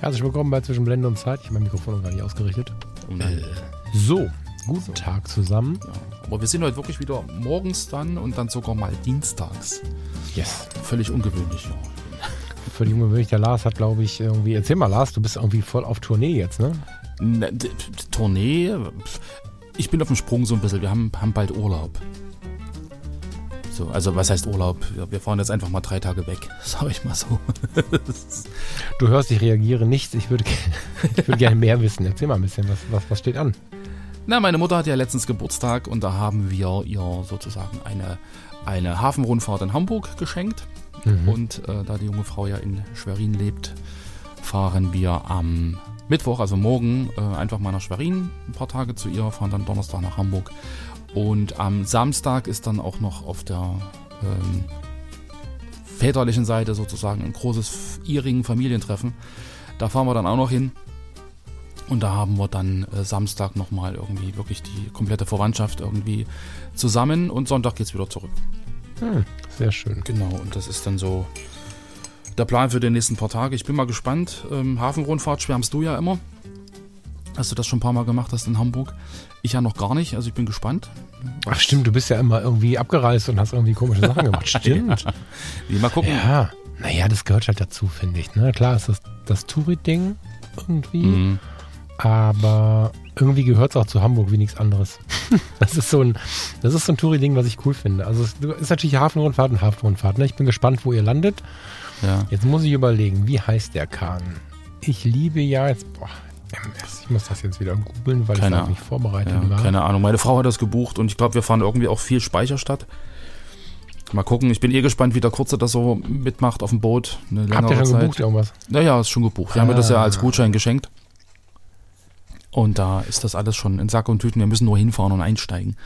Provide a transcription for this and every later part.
Herzlich willkommen bei Zwischen Blende und Zeit. Ich habe mein Mikrofon noch gar nicht ausgerichtet. Äh, so, guten so. Tag zusammen. Ja, aber wir sind heute wirklich wieder morgens dann und dann sogar mal dienstags. Yes. Völlig ungewöhnlich, ja. Völlig ungewöhnlich. Der Lars hat, glaube ich, irgendwie. Erzähl mal, Lars, du bist irgendwie voll auf Tournee jetzt, ne? ne Tournee? Ich bin auf dem Sprung so ein bisschen. Wir haben, haben bald Urlaub. So, also was heißt Urlaub? Wir fahren jetzt einfach mal drei Tage weg, sag ich mal so. du hörst, ich reagiere nicht. Ich würde, ich würde gerne mehr wissen. Erzähl mal ein bisschen, was, was, was steht an? Na, meine Mutter hat ja letztens Geburtstag und da haben wir ihr sozusagen eine, eine Hafenrundfahrt in Hamburg geschenkt. Mhm. Und äh, da die junge Frau ja in Schwerin lebt, fahren wir am Mittwoch, also morgen, äh, einfach mal nach Schwerin, ein paar Tage zu ihr, fahren dann Donnerstag nach Hamburg und am Samstag ist dann auch noch auf der ähm, väterlichen Seite sozusagen ein großes ihrigen Familientreffen. Da fahren wir dann auch noch hin. Und da haben wir dann äh, Samstag nochmal irgendwie wirklich die komplette Verwandtschaft irgendwie zusammen und Sonntag geht es wieder zurück. Hm, sehr schön. Genau, und das ist dann so der Plan für die nächsten paar Tage. Ich bin mal gespannt. Ähm, Hafenrundfahrt schwärmst du ja immer. Hast du das schon ein paar Mal gemacht hast in Hamburg? Ich ja noch gar nicht, also ich bin gespannt. Ach stimmt, du bist ja immer irgendwie abgereist und hast irgendwie komische Sachen gemacht. Stimmt. ja. Mal gucken. Ja, naja, das gehört halt dazu, finde ich. Ne? Klar ist das das Touri-Ding irgendwie, mhm. aber irgendwie gehört es auch zu Hamburg wie nichts anderes. das ist so ein, das ist so ein Touri-Ding, was ich cool finde. Also es ist natürlich Hafenrundfahrt und Hafenrundfahrt. Ne? Ich bin gespannt, wo ihr landet. Ja. Jetzt muss ich überlegen, wie heißt der Kahn? Ich liebe ja jetzt, boah. Ich muss das jetzt wieder googeln, weil keine, ich nicht vorbereitet ja, war. Keine Ahnung. Meine Frau hat das gebucht und ich glaube, wir fahren irgendwie auch viel Speicherstadt. Mal gucken. Ich bin eh gespannt, wie der Kurze das so mitmacht auf dem Boot. Eine Habt ihr schon Zeit. gebucht irgendwas? Naja, ist schon gebucht. Wir ah. haben mir das ja als ah. Gutschein geschenkt. Und da ist das alles schon in Sack und Tüten. Wir müssen nur hinfahren und einsteigen.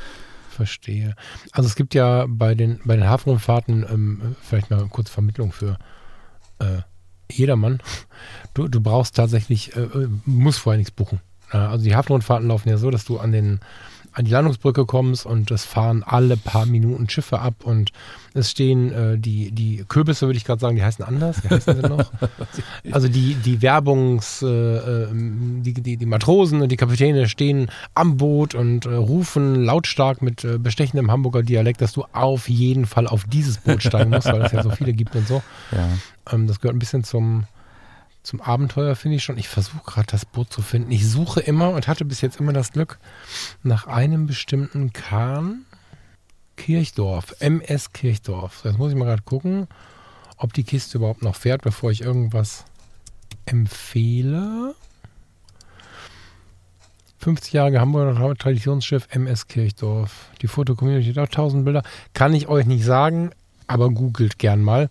Verstehe. Also es gibt ja bei den, bei den Hafenrundfahrten ähm, vielleicht mal kurz Vermittlung für äh, jedermann. Du, du brauchst tatsächlich, äh, äh musst vorher nichts buchen. Also die Hafenrundfahrten laufen ja so, dass du an den an die Landungsbrücke kommst und es fahren alle paar Minuten Schiffe ab und es stehen äh, die, die Kürbisse, würde ich gerade sagen, die heißen anders. Wie heißen sie noch? also die, die Werbungs, äh, ähm, die, die, die, Matrosen und die Kapitäne stehen am Boot und äh, rufen lautstark mit äh, bestechendem Hamburger Dialekt, dass du auf jeden Fall auf dieses Boot steigen musst, weil es ja so viele gibt und so. Ja. Ähm, das gehört ein bisschen zum, zum Abenteuer, finde ich schon. Ich versuche gerade das Boot zu finden. Ich suche immer und hatte bis jetzt immer das Glück nach einem bestimmten Kahn. Kirchdorf, MS Kirchdorf. Jetzt muss ich mal gerade gucken, ob die Kiste überhaupt noch fährt, bevor ich irgendwas empfehle. 50-jährige Hamburger Traditionsschiff MS Kirchdorf. Die Fotocommunity hat auch 1000 Bilder. Kann ich euch nicht sagen aber googelt gern mal.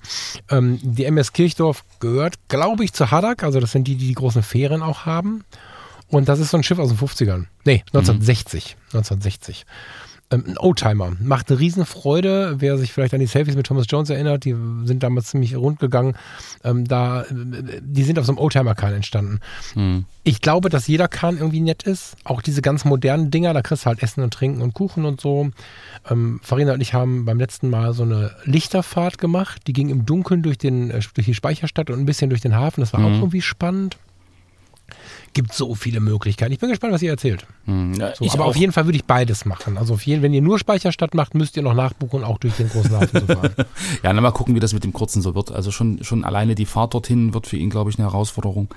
Ähm, die MS Kirchdorf gehört, glaube ich, zu Haddock. Also das sind die, die die großen Fähren auch haben. Und das ist so ein Schiff aus den 50ern. Nee, 1960. Mhm. 1960 ähm, ein Oldtimer. Macht eine Riesenfreude. Wer sich vielleicht an die Selfies mit Thomas Jones erinnert, die sind damals ziemlich rund gegangen. Ähm, da, die sind auf so einem Oldtimer-Kahn entstanden. Mhm. Ich glaube, dass jeder Kahn irgendwie nett ist. Auch diese ganz modernen Dinger, da kriegst du halt Essen und Trinken und Kuchen und so. Ähm, Farina und ich haben beim letzten Mal so eine Lichterfahrt gemacht. Die ging im Dunkeln durch, den, äh, durch die Speicherstadt und ein bisschen durch den Hafen. Das war mhm. auch irgendwie spannend gibt so viele Möglichkeiten. Ich bin gespannt, was ihr erzählt. Hm, ja, so, aber auch. auf jeden Fall würde ich beides machen. Also auf jeden, wenn ihr nur Speicherstadt macht, müsst ihr noch nachbuchen, auch durch den großen Hafen zu fahren. ja, dann mal gucken, wie das mit dem kurzen so wird. Also schon, schon alleine die Fahrt dorthin wird für ihn, glaube ich, eine Herausforderung.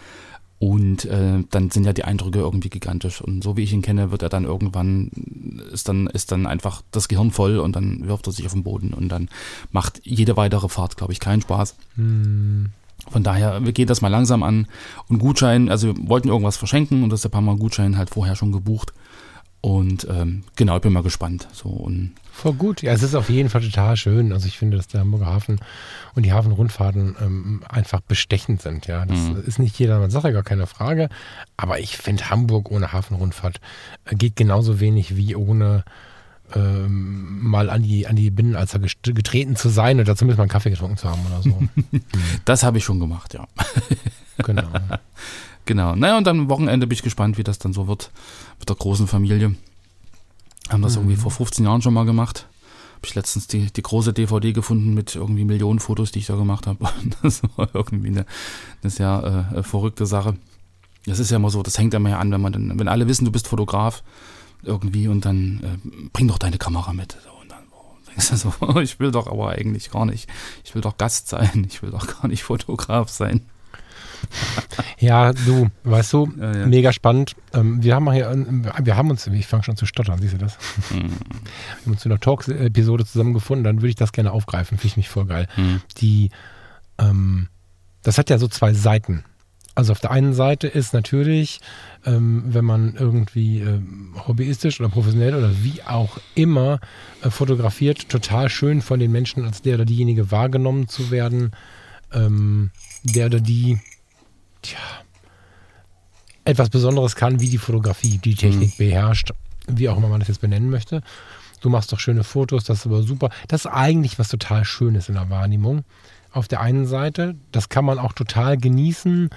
Und äh, dann sind ja die Eindrücke irgendwie gigantisch. Und so wie ich ihn kenne, wird er dann irgendwann, ist dann, ist dann einfach das Gehirn voll und dann wirft er sich auf den Boden und dann macht jede weitere Fahrt, glaube ich, keinen Spaß. Hm. Von daher, wir gehen das mal langsam an. Und Gutschein, also wir wollten irgendwas verschenken und das ist ein paar Mal Gutschein halt vorher schon gebucht. Und ähm, genau, ich bin mal gespannt. So und Voll gut. Ja, es ist auf jeden Fall total schön. Also ich finde, dass der Hamburger Hafen und die Hafenrundfahrten ähm, einfach bestechend sind. Ja, das mhm. ist nicht jedermanns Sache, gar keine Frage. Aber ich finde, Hamburg ohne Hafenrundfahrt äh, geht genauso wenig wie ohne ähm, mal an die, an die Binnenalster getreten zu sein oder zumindest mal einen Kaffee getrunken zu haben oder so. das habe ich schon gemacht, ja. genau. Genau. Naja, und dann am Wochenende bin ich gespannt, wie das dann so wird mit der großen Familie. Haben das mhm. irgendwie vor 15 Jahren schon mal gemacht. Habe ich letztens die, die große DVD gefunden mit irgendwie Millionen Fotos, die ich da gemacht habe. Das war irgendwie eine, eine sehr äh, verrückte Sache. Das ist ja immer so, das hängt immer ja an, wenn man dann, wenn alle wissen, du bist Fotograf irgendwie und dann äh, bring doch deine Kamera mit. So, und dann oh, denkst du so, ich will doch aber eigentlich gar nicht. Ich will doch Gast sein, ich will doch gar nicht Fotograf sein. Ja, du, weißt du, ja, ja. mega spannend. Ähm, wir haben hier, wir haben uns, ich fange schon zu stottern, siehst du das? Mhm. Wir haben uns in einer Talk-Episode zusammengefunden, dann würde ich das gerne aufgreifen, finde ich mich voll geil. Mhm. Die, ähm, das hat ja so zwei Seiten. Also auf der einen Seite ist natürlich, ähm, wenn man irgendwie äh, hobbyistisch oder professionell oder wie auch immer äh, fotografiert, total schön von den Menschen als der oder diejenige wahrgenommen zu werden, ähm, der oder die tja, etwas Besonderes kann, wie die Fotografie, die Technik mhm. beherrscht, wie auch immer man das jetzt benennen möchte. Du machst doch schöne Fotos, das ist aber super. Das ist eigentlich was total Schönes in der Wahrnehmung. Auf der einen Seite, das kann man auch total genießen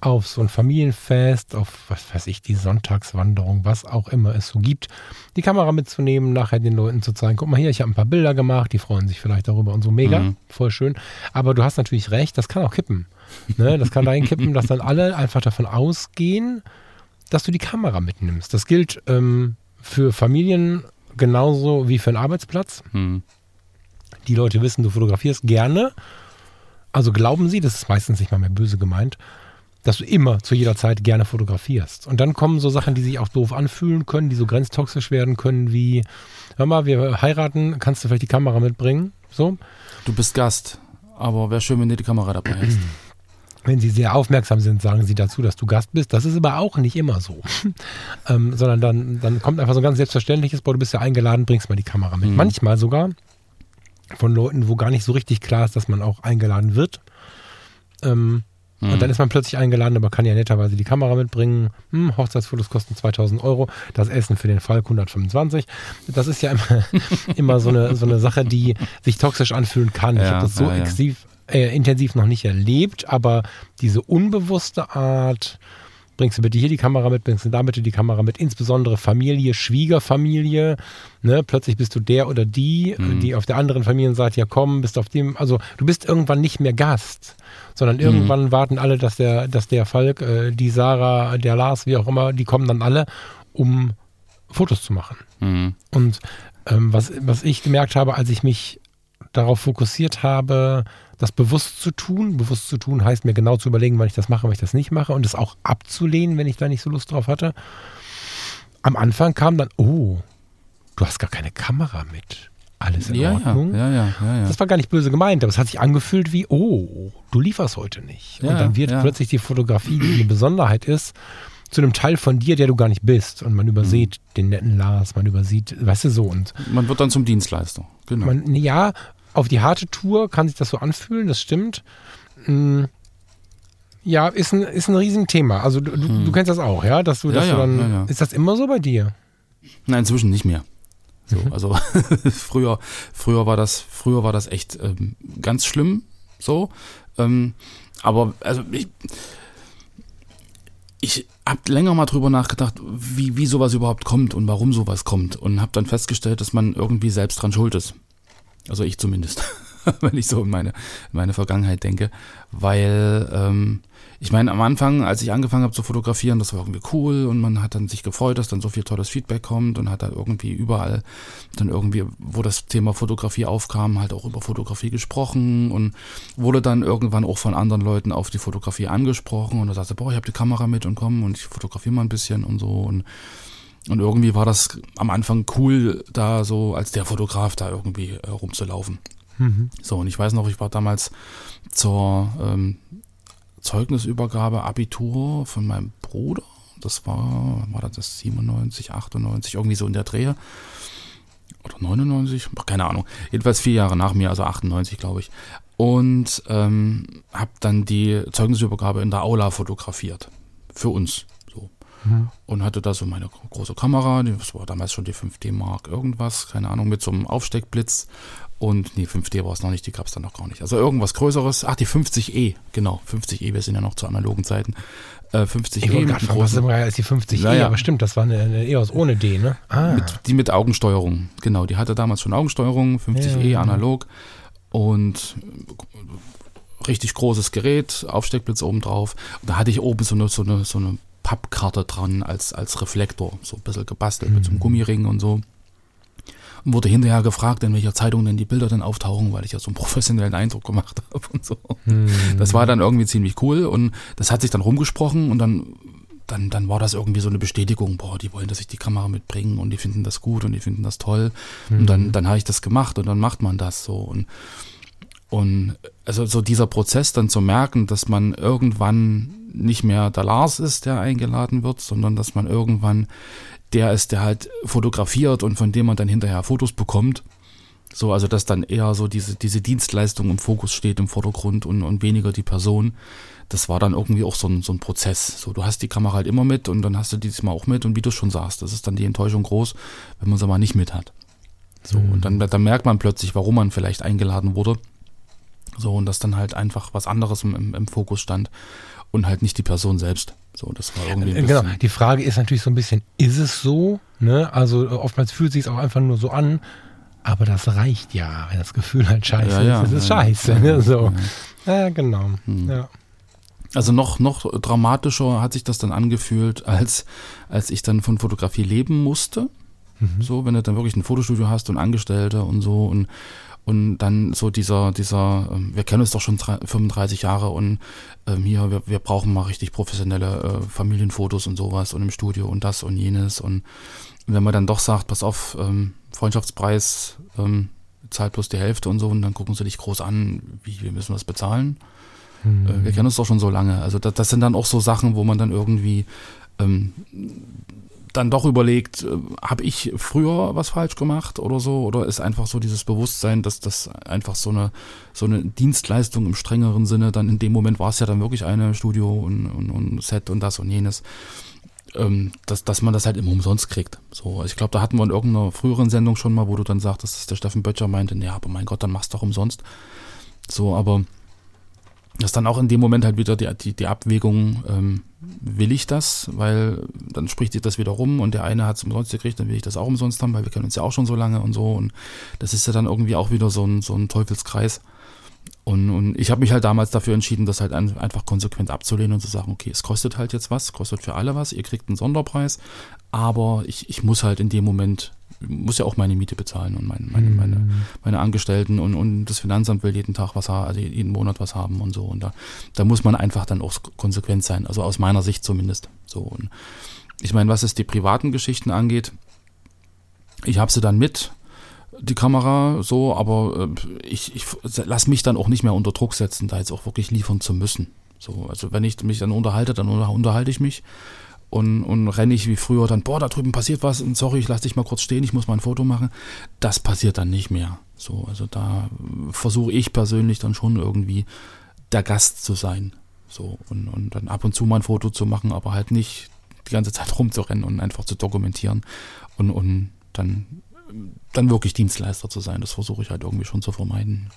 auf so ein Familienfest, auf was weiß ich, die Sonntagswanderung, was auch immer es so gibt, die Kamera mitzunehmen, nachher den Leuten zu zeigen, guck mal hier, ich habe ein paar Bilder gemacht, die freuen sich vielleicht darüber und so mega, mhm. voll schön. Aber du hast natürlich recht, das kann auch kippen. Ne? Das kann dahin kippen, dass dann alle einfach davon ausgehen, dass du die Kamera mitnimmst. Das gilt ähm, für Familien genauso wie für einen Arbeitsplatz. Mhm. Die Leute wissen, du fotografierst gerne. Also glauben sie, das ist meistens nicht mal mehr böse gemeint, dass du immer zu jeder Zeit gerne fotografierst. Und dann kommen so Sachen, die sich auch doof anfühlen können, die so grenztoxisch werden können, wie, hör mal, wir heiraten, kannst du vielleicht die Kamera mitbringen? So. Du bist Gast, aber wäre schön, wenn du die Kamera dabei hast. Wenn sie sehr aufmerksam sind, sagen sie dazu, dass du Gast bist. Das ist aber auch nicht immer so. ähm, sondern dann, dann kommt einfach so ein ganz selbstverständliches, boah, du bist ja eingeladen, bringst mal die Kamera mit. Mhm. Manchmal sogar von Leuten, wo gar nicht so richtig klar ist, dass man auch eingeladen wird. Ähm, Mhm. Und dann ist man plötzlich eingeladen, aber kann ja netterweise die Kamera mitbringen. Hm, Hochzeitsfotos kosten 2000 Euro, das Essen für den Falk 125. Das ist ja immer, immer so, eine, so eine Sache, die sich toxisch anfühlen kann. Ja, ich habe das so ja. Extiv, äh, intensiv noch nicht erlebt, aber diese unbewusste Art, bringst du bitte hier die Kamera mit, bringst du da bitte die Kamera mit, insbesondere Familie, Schwiegerfamilie, ne? plötzlich bist du der oder die, mhm. die auf der anderen Familienseite ja kommen, bist auf dem, also du bist irgendwann nicht mehr Gast, sondern mhm. irgendwann warten alle, dass der, dass der Falk, äh, die Sarah, der Lars, wie auch immer, die kommen dann alle, um Fotos zu machen. Mhm. Und ähm, was, was ich gemerkt habe, als ich mich darauf fokussiert habe, das bewusst zu tun. Bewusst zu tun heißt mir genau zu überlegen, wann ich das mache, wann ich das nicht mache und es auch abzulehnen, wenn ich da nicht so Lust drauf hatte. Am Anfang kam dann, oh, du hast gar keine Kamera mit. Alles in ja, Ordnung. Ja, ja, ja, das war gar nicht böse gemeint, aber es hat sich angefühlt wie, oh, du lieferst heute nicht. und dann wird plötzlich die Fotografie, die eine Besonderheit ist, zu einem Teil von dir, der du gar nicht bist. Und man übersieht mhm. den netten Lars, man übersieht, weißt du so. Und man wird dann zum Dienstleister. Genau. Man, ja, auf die harte Tour kann sich das so anfühlen, das stimmt. Mm, ja, ist ein, ist ein Riesenthema. Also du, hm. du kennst das auch, ja? Dass du, dass ja, du dann. Ja, ja. Ist das immer so bei dir? Nein, inzwischen nicht mehr. So, mhm. also früher, früher war das, früher war das echt ähm, ganz schlimm. So. Ähm, aber also ich, ich habe länger mal drüber nachgedacht, wie, wie sowas überhaupt kommt und warum sowas kommt. Und habe dann festgestellt, dass man irgendwie selbst dran schuld ist. Also ich zumindest, wenn ich so in meine, meine Vergangenheit denke. Weil, ähm, ich meine, am Anfang, als ich angefangen habe zu fotografieren, das war irgendwie cool und man hat dann sich gefreut, dass dann so viel tolles Feedback kommt und hat da irgendwie überall dann irgendwie, wo das Thema Fotografie aufkam, halt auch über Fotografie gesprochen und wurde dann irgendwann auch von anderen Leuten auf die Fotografie angesprochen und da sagte, boah, ich habe die Kamera mit und komm und ich fotografiere mal ein bisschen und so und und irgendwie war das am Anfang cool, da so als der Fotograf da irgendwie äh, rumzulaufen. Mhm. So, und ich weiß noch, ich war damals zur ähm, Zeugnisübergabe Abitur von meinem Bruder, Das war, war das 97, 98, irgendwie so in der Drehe. Oder 99, keine Ahnung. Jedenfalls vier Jahre nach mir, also 98, glaube ich. Und ähm, habe dann die Zeugnisübergabe in der Aula fotografiert. Für uns. So. Mhm. Und hatte da so meine große Kamera, das war damals schon die 5D Mark irgendwas, keine Ahnung, mit so einem Aufsteckblitz und nee, 5D war es noch nicht, die gab es dann noch gar nicht. Also irgendwas Größeres. Ach, die 50E, genau, 50E, wir sind ja noch zu analogen Zeiten. Äh, 50E ich mit fragen, was ist die 50E, naja. aber stimmt, das war eine, eine EOS ohne D, ne? Ah. Mit, die mit Augensteuerung, genau, die hatte damals schon Augensteuerung, 50E ja. analog und richtig großes Gerät, Aufsteckblitz oben drauf. Da hatte ich oben so eine, so eine, so eine Pappkarte dran als, als Reflektor, so ein bisschen gebastelt mhm. mit so einem mhm. Gummiring und so und wurde hinterher gefragt, in welcher Zeitung denn die Bilder dann auftauchen, weil ich ja so einen professionellen Eindruck gemacht habe und so. Hm. Das war dann irgendwie ziemlich cool und das hat sich dann rumgesprochen und dann dann, dann war das irgendwie so eine Bestätigung, boah, die wollen, dass ich die Kamera mitbringe und die finden das gut und die finden das toll. Mhm. Und dann, hm. dann habe ich das gemacht und dann macht man das so. Und, und also so dieser Prozess dann zu merken, dass man irgendwann nicht mehr der Lars ist, der eingeladen wird, sondern dass man irgendwann der ist, der halt fotografiert und von dem man dann hinterher Fotos bekommt. So, also dass dann eher so diese, diese Dienstleistung im Fokus steht im Vordergrund und, und weniger die Person. Das war dann irgendwie auch so ein, so ein Prozess. So, du hast die Kamera halt immer mit und dann hast du dieses Mal auch mit und wie du schon sagst, das ist dann die Enttäuschung groß, wenn man sie mal nicht mit hat. So, mhm. und dann, dann merkt man plötzlich, warum man vielleicht eingeladen wurde. So, und dass dann halt einfach was anderes im, im Fokus stand und halt nicht die Person selbst. So, das war irgendwie äh, Genau, die Frage ist natürlich so ein bisschen, ist es so? Ne? Also äh, oftmals fühlt es sich auch einfach nur so an, aber das reicht ja, wenn das Gefühl halt scheiße ja, ja, ist. Es ist ja, scheiße. Ne? So. Ja, genau. Hm. Ja. Also noch, noch dramatischer hat sich das dann angefühlt, als, als ich dann von Fotografie leben musste. Mhm. So, wenn du dann wirklich ein Fotostudio hast und Angestellte und so und und dann so dieser, dieser, ähm, wir kennen uns doch schon 35 Jahre und ähm, hier, wir, wir brauchen mal richtig professionelle äh, Familienfotos und sowas und im Studio und das und jenes. Und wenn man dann doch sagt, pass auf, ähm, Freundschaftspreis, ähm, zahlt bloß die Hälfte und so, und dann gucken sie dich groß an, wie, wie müssen wir das bezahlen? Mhm. Äh, wir kennen uns doch schon so lange. Also das, das sind dann auch so Sachen, wo man dann irgendwie ähm, dann doch überlegt, äh, habe ich früher was falsch gemacht oder so? Oder ist einfach so dieses Bewusstsein, dass das einfach so eine, so eine Dienstleistung im strengeren Sinne, dann in dem Moment war es ja dann wirklich eine Studio und, und, und Set und das und jenes, ähm, dass, dass man das halt immer umsonst kriegt. So, also ich glaube, da hatten wir in irgendeiner früheren Sendung schon mal, wo du dann sagtest, dass der Steffen Böttcher meinte, ja, aber mein Gott, dann machst du doch umsonst. So, aber das ist dann auch in dem Moment halt wieder die, die, die Abwägung, ähm, will ich das, weil dann spricht sich das wieder rum und der eine hat es umsonst gekriegt, dann will ich das auch umsonst haben, weil wir kennen uns ja auch schon so lange und so und das ist ja dann irgendwie auch wieder so ein, so ein Teufelskreis. Und, und ich habe mich halt damals dafür entschieden, das halt ein, einfach konsequent abzulehnen und zu sagen, okay, es kostet halt jetzt was, kostet für alle was, ihr kriegt einen Sonderpreis, aber ich, ich muss halt in dem Moment muss ja auch meine Miete bezahlen und meine, meine, meine, mhm. meine Angestellten und, und das Finanzamt will jeden Tag was haben, also jeden Monat was haben und so. Und da, da muss man einfach dann auch konsequent sein, also aus meiner Sicht zumindest. So. Und ich meine, was es die privaten Geschichten angeht, ich habe sie dann mit, die Kamera so, aber äh, ich, ich lasse mich dann auch nicht mehr unter Druck setzen, da jetzt auch wirklich liefern zu müssen. So, also wenn ich mich dann unterhalte, dann unterhalte ich mich und, und renne ich wie früher dann, boah, da drüben passiert was und sorry, ich lasse dich mal kurz stehen, ich muss mal ein Foto machen. Das passiert dann nicht mehr. So, also da versuche ich persönlich dann schon irgendwie der Gast zu sein. So, und, und dann ab und zu mal ein Foto zu machen, aber halt nicht die ganze Zeit rumzurennen und einfach zu dokumentieren und, und dann, dann wirklich Dienstleister zu sein. Das versuche ich halt irgendwie schon zu vermeiden.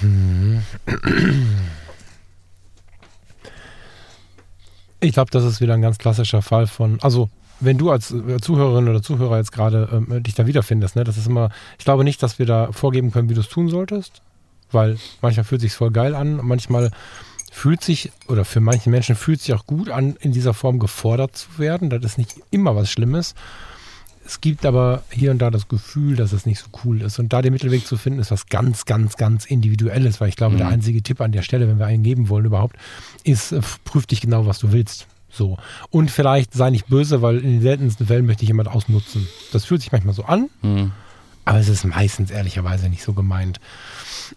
Hm. Ich glaube, das ist wieder ein ganz klassischer Fall von, also wenn du als äh, Zuhörerin oder Zuhörer jetzt gerade ähm, dich da wiederfindest, ne, das ist immer, ich glaube nicht, dass wir da vorgeben können, wie du es tun solltest, weil manchmal fühlt sich voll geil an, manchmal fühlt sich oder für manche Menschen fühlt sich auch gut an, in dieser Form gefordert zu werden. Das ist nicht immer was Schlimmes. Es gibt aber hier und da das Gefühl, dass es nicht so cool ist. Und da den Mittelweg zu finden, ist was ganz, ganz, ganz Individuelles, weil ich glaube, mhm. der einzige Tipp an der Stelle, wenn wir einen geben wollen überhaupt, ist, äh, prüf dich genau, was du willst. So. Und vielleicht sei nicht böse, weil in den seltensten Fällen möchte ich jemand ausnutzen. Das fühlt sich manchmal so an, mhm. aber es ist meistens ehrlicherweise nicht so gemeint.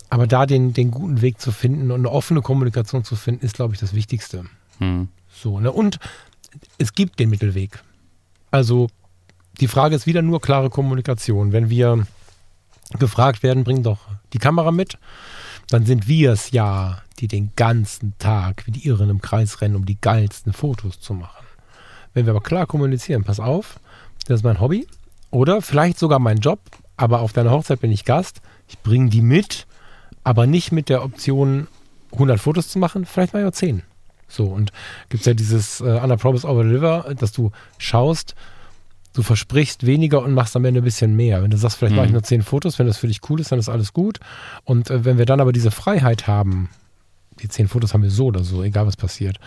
Aber da den, den guten Weg zu finden und eine offene Kommunikation zu finden, ist, glaube ich, das Wichtigste. Mhm. So, ne? Und es gibt den Mittelweg. Also die Frage ist wieder nur klare Kommunikation. Wenn wir gefragt werden, bring doch die Kamera mit, dann sind wir es ja, die den ganzen Tag wie die Irren im Kreis rennen, um die geilsten Fotos zu machen. Wenn wir aber klar kommunizieren, pass auf, das ist mein Hobby oder vielleicht sogar mein Job, aber auf deiner Hochzeit bin ich Gast, ich bringe die mit, aber nicht mit der Option 100 Fotos zu machen, vielleicht mal ja 10. So, und gibt es ja dieses äh, Under Promise Over Deliver, dass du schaust, du versprichst weniger und machst am Ende ein bisschen mehr. Wenn du sagst, vielleicht mhm. mache ich nur 10 Fotos, wenn das für dich cool ist, dann ist alles gut. Und äh, wenn wir dann aber diese Freiheit haben, die 10 Fotos haben wir so oder so, egal was passiert,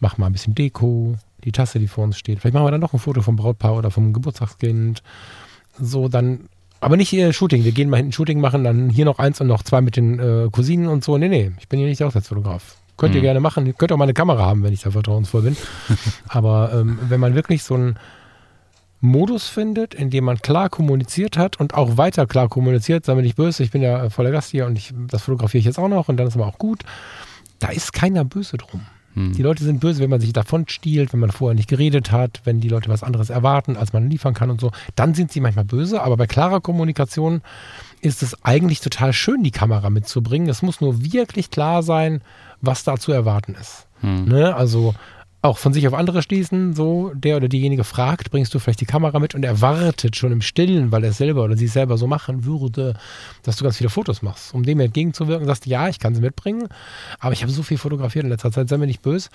mach mal ein bisschen Deko, die Tasse, die vor uns steht. Vielleicht machen wir dann noch ein Foto vom Brautpaar oder vom Geburtstagskind. So, dann aber nicht hier Shooting. Wir gehen mal hinten Shooting machen, dann hier noch eins und noch zwei mit den äh, Cousinen und so. Nee, nee, ich bin hier nicht der Hochzeitsfotograf. Könnt mhm. ihr gerne machen. Ihr könnt auch mal eine Kamera haben, wenn ich da vertrauensvoll bin. Aber ähm, wenn man wirklich so einen Modus findet, in dem man klar kommuniziert hat und auch weiter klar kommuniziert, sei mir nicht böse, ich bin ja voller Gast hier und ich, das fotografiere ich jetzt auch noch und dann ist aber auch gut. Da ist keiner böse drum. Hm. Die Leute sind böse, wenn man sich davon stiehlt, wenn man vorher nicht geredet hat, wenn die Leute was anderes erwarten, als man liefern kann und so. Dann sind sie manchmal böse, aber bei klarer Kommunikation ist es eigentlich total schön, die Kamera mitzubringen. Es muss nur wirklich klar sein, was da zu erwarten ist. Hm. Ne? Also auch von sich auf andere schließen, so der oder diejenige fragt, bringst du vielleicht die Kamera mit? Und er wartet schon im Stillen, weil er es selber oder sie selber so machen würde, dass du ganz viele Fotos machst, um dem entgegenzuwirken, sagst, ja, ich kann sie mitbringen, aber ich habe so viel fotografiert in letzter Zeit, sei mir nicht böse,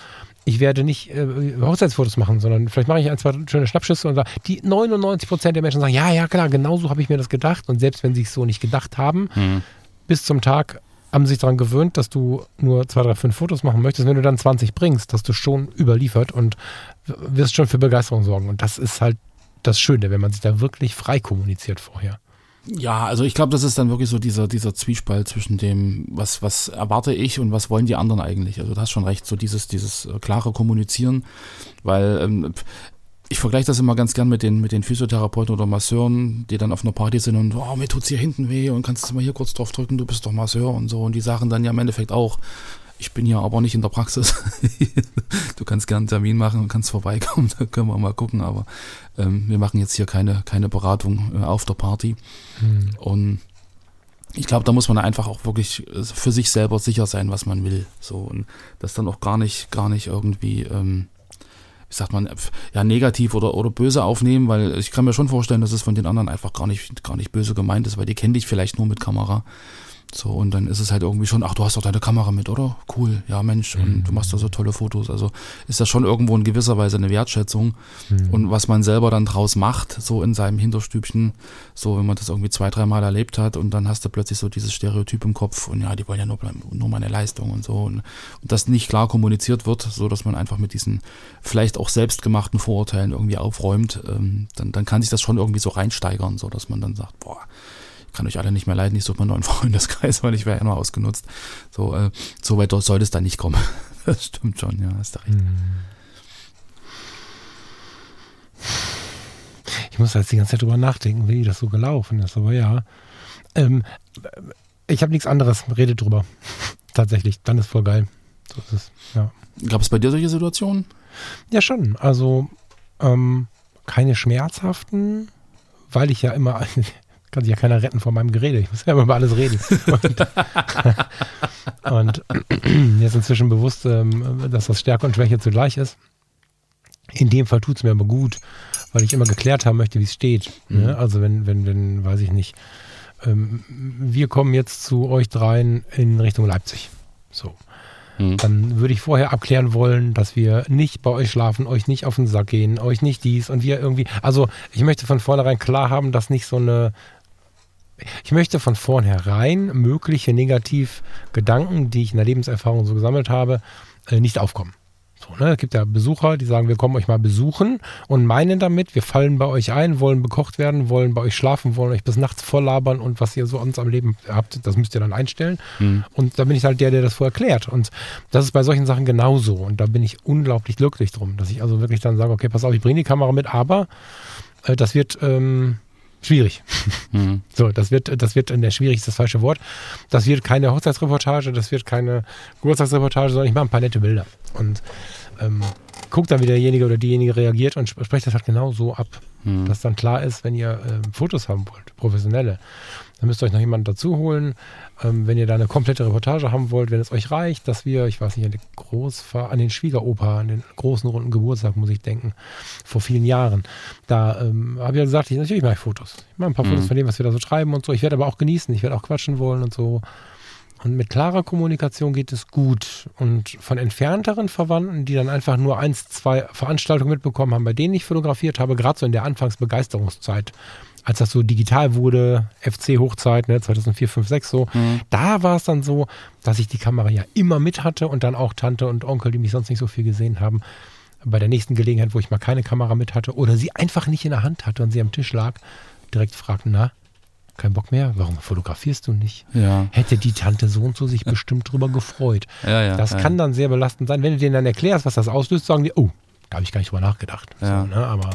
ich werde nicht äh, Hochzeitsfotos machen, sondern vielleicht mache ich ein, zwei schöne Schnappschüsse und sage, die 99 Prozent der Menschen sagen, ja, ja, klar, genau so habe ich mir das gedacht. Und selbst wenn sie es so nicht gedacht haben, mhm. bis zum Tag haben sich daran gewöhnt, dass du nur zwei, drei, fünf Fotos machen möchtest. Wenn du dann 20 bringst, hast du schon überliefert und wirst schon für Begeisterung sorgen. Und das ist halt das Schöne, wenn man sich da wirklich frei kommuniziert vorher. Ja, also ich glaube, das ist dann wirklich so dieser, dieser Zwiespalt zwischen dem, was, was erwarte ich und was wollen die anderen eigentlich. Also du hast schon recht, so dieses, dieses äh, klare Kommunizieren, weil ähm, ich vergleiche das immer ganz gern mit den, mit den Physiotherapeuten oder Masseuren, die dann auf einer Party sind und, oh, mir tut's hier hinten weh und kannst du mal hier kurz drauf drücken, du bist doch Masseur und so. Und die sagen dann ja im Endeffekt auch, ich bin hier aber nicht in der Praxis. du kannst gern einen Termin machen und kannst vorbeikommen, da können wir mal gucken, aber ähm, wir machen jetzt hier keine, keine Beratung äh, auf der Party. Hm. Und ich glaube, da muss man einfach auch wirklich äh, für sich selber sicher sein, was man will. So und das dann auch gar nicht, gar nicht irgendwie ähm, wie sagt man, ja, negativ oder, oder böse aufnehmen, weil ich kann mir schon vorstellen, dass es von den anderen einfach gar nicht, gar nicht böse gemeint ist, weil die kennen dich vielleicht nur mit Kamera. So, und dann ist es halt irgendwie schon, ach, du hast doch deine Kamera mit, oder? Cool, ja, Mensch, mhm. und du machst da so tolle Fotos. Also ist das schon irgendwo in gewisser Weise eine Wertschätzung. Mhm. Und was man selber dann draus macht, so in seinem Hinterstübchen, so wenn man das irgendwie zwei, dreimal erlebt hat und dann hast du plötzlich so dieses Stereotyp im Kopf und ja, die wollen ja nur, nur meine Leistung und so. Und, und das nicht klar kommuniziert wird, so dass man einfach mit diesen vielleicht auch selbstgemachten Vorurteilen irgendwie aufräumt, ähm, dann, dann kann sich das schon irgendwie so reinsteigern, so dass man dann sagt, boah, kann euch alle nicht mehr leiden, ich suche mir einen neuen Freundeskreis, weil ich wäre ja immer ausgenutzt. So, äh, so weit sollte es da nicht kommen. das stimmt schon, ja, hast du recht. Hm. Ich muss jetzt die ganze Zeit drüber nachdenken, wie das so gelaufen ist, aber ja. Ähm, ich habe nichts anderes, rede drüber. Tatsächlich, dann ist voll geil. So ist es, ja. Gab es bei dir solche Situationen? Ja, schon. Also ähm, keine schmerzhaften, weil ich ja immer kann sich ja keiner retten vor meinem Gerede. Ich muss ja immer über alles reden. Und, und mir ist inzwischen bewusst, ähm, dass das Stärke und Schwäche zugleich ist. In dem Fall tut es mir aber gut, weil ich immer geklärt haben möchte, wie es steht. Ne? Mhm. Also wenn, wenn, wenn, weiß ich nicht, ähm, wir kommen jetzt zu euch dreien in Richtung Leipzig. So. Mhm. Dann würde ich vorher abklären wollen, dass wir nicht bei euch schlafen, euch nicht auf den Sack gehen, euch nicht dies und wir irgendwie. Also ich möchte von vornherein klar haben, dass nicht so eine ich möchte von vornherein mögliche Negativgedanken, die ich in der Lebenserfahrung so gesammelt habe, äh, nicht aufkommen. So, ne? Es gibt ja Besucher, die sagen, wir kommen euch mal besuchen und meinen damit, wir fallen bei euch ein, wollen bekocht werden, wollen bei euch schlafen, wollen euch bis nachts voll labern und was ihr so uns am Leben habt, das müsst ihr dann einstellen. Mhm. Und da bin ich halt der, der das vorher klärt. Und das ist bei solchen Sachen genauso. Und da bin ich unglaublich glücklich drum, dass ich also wirklich dann sage, okay, pass auf, ich bringe die Kamera mit, aber äh, das wird ähm, schwierig. Mhm. So, das wird, das wird, der schwierig ist das falsche Wort. Das wird keine Hochzeitsreportage, das wird keine Geburtstagsreportage, sondern ich mache ein paar nette Bilder. Und ähm, guckt dann, wie derjenige oder diejenige reagiert und sprecht das halt genau so ab, mhm. dass dann klar ist, wenn ihr äh, Fotos haben wollt, professionelle, dann müsst ihr euch noch jemanden dazu holen. Ähm, wenn ihr da eine komplette Reportage haben wollt, wenn es euch reicht, dass wir, ich weiß nicht, an den Großvater, an den Schwiegeropa, an den großen runden Geburtstag, muss ich denken, vor vielen Jahren, da ähm, habe ich ja gesagt, ich, natürlich mache ich Fotos. Ich mache ein paar mhm. Fotos von dem, was wir da so treiben und so. Ich werde aber auch genießen, ich werde auch quatschen wollen und so. Und mit klarer Kommunikation geht es gut. Und von entfernteren Verwandten, die dann einfach nur eins, zwei Veranstaltungen mitbekommen haben, bei denen ich fotografiert habe, gerade so in der Anfangsbegeisterungszeit, als das so digital wurde, FC-Hochzeit, ne, 2004, 5, 6 so, mhm. da war es dann so, dass ich die Kamera ja immer mit hatte und dann auch Tante und Onkel, die mich sonst nicht so viel gesehen haben, bei der nächsten Gelegenheit, wo ich mal keine Kamera mit hatte oder sie einfach nicht in der Hand hatte und sie am Tisch lag, direkt fragten, na, kein Bock mehr, warum fotografierst du nicht? Ja. Hätte die Tante so und so sich bestimmt drüber gefreut. Ja, ja, das kann dann sehr belastend sein. Wenn du denen dann erklärst, was das auslöst, sagen die, oh, da habe ich gar nicht drüber nachgedacht. So, ne? Aber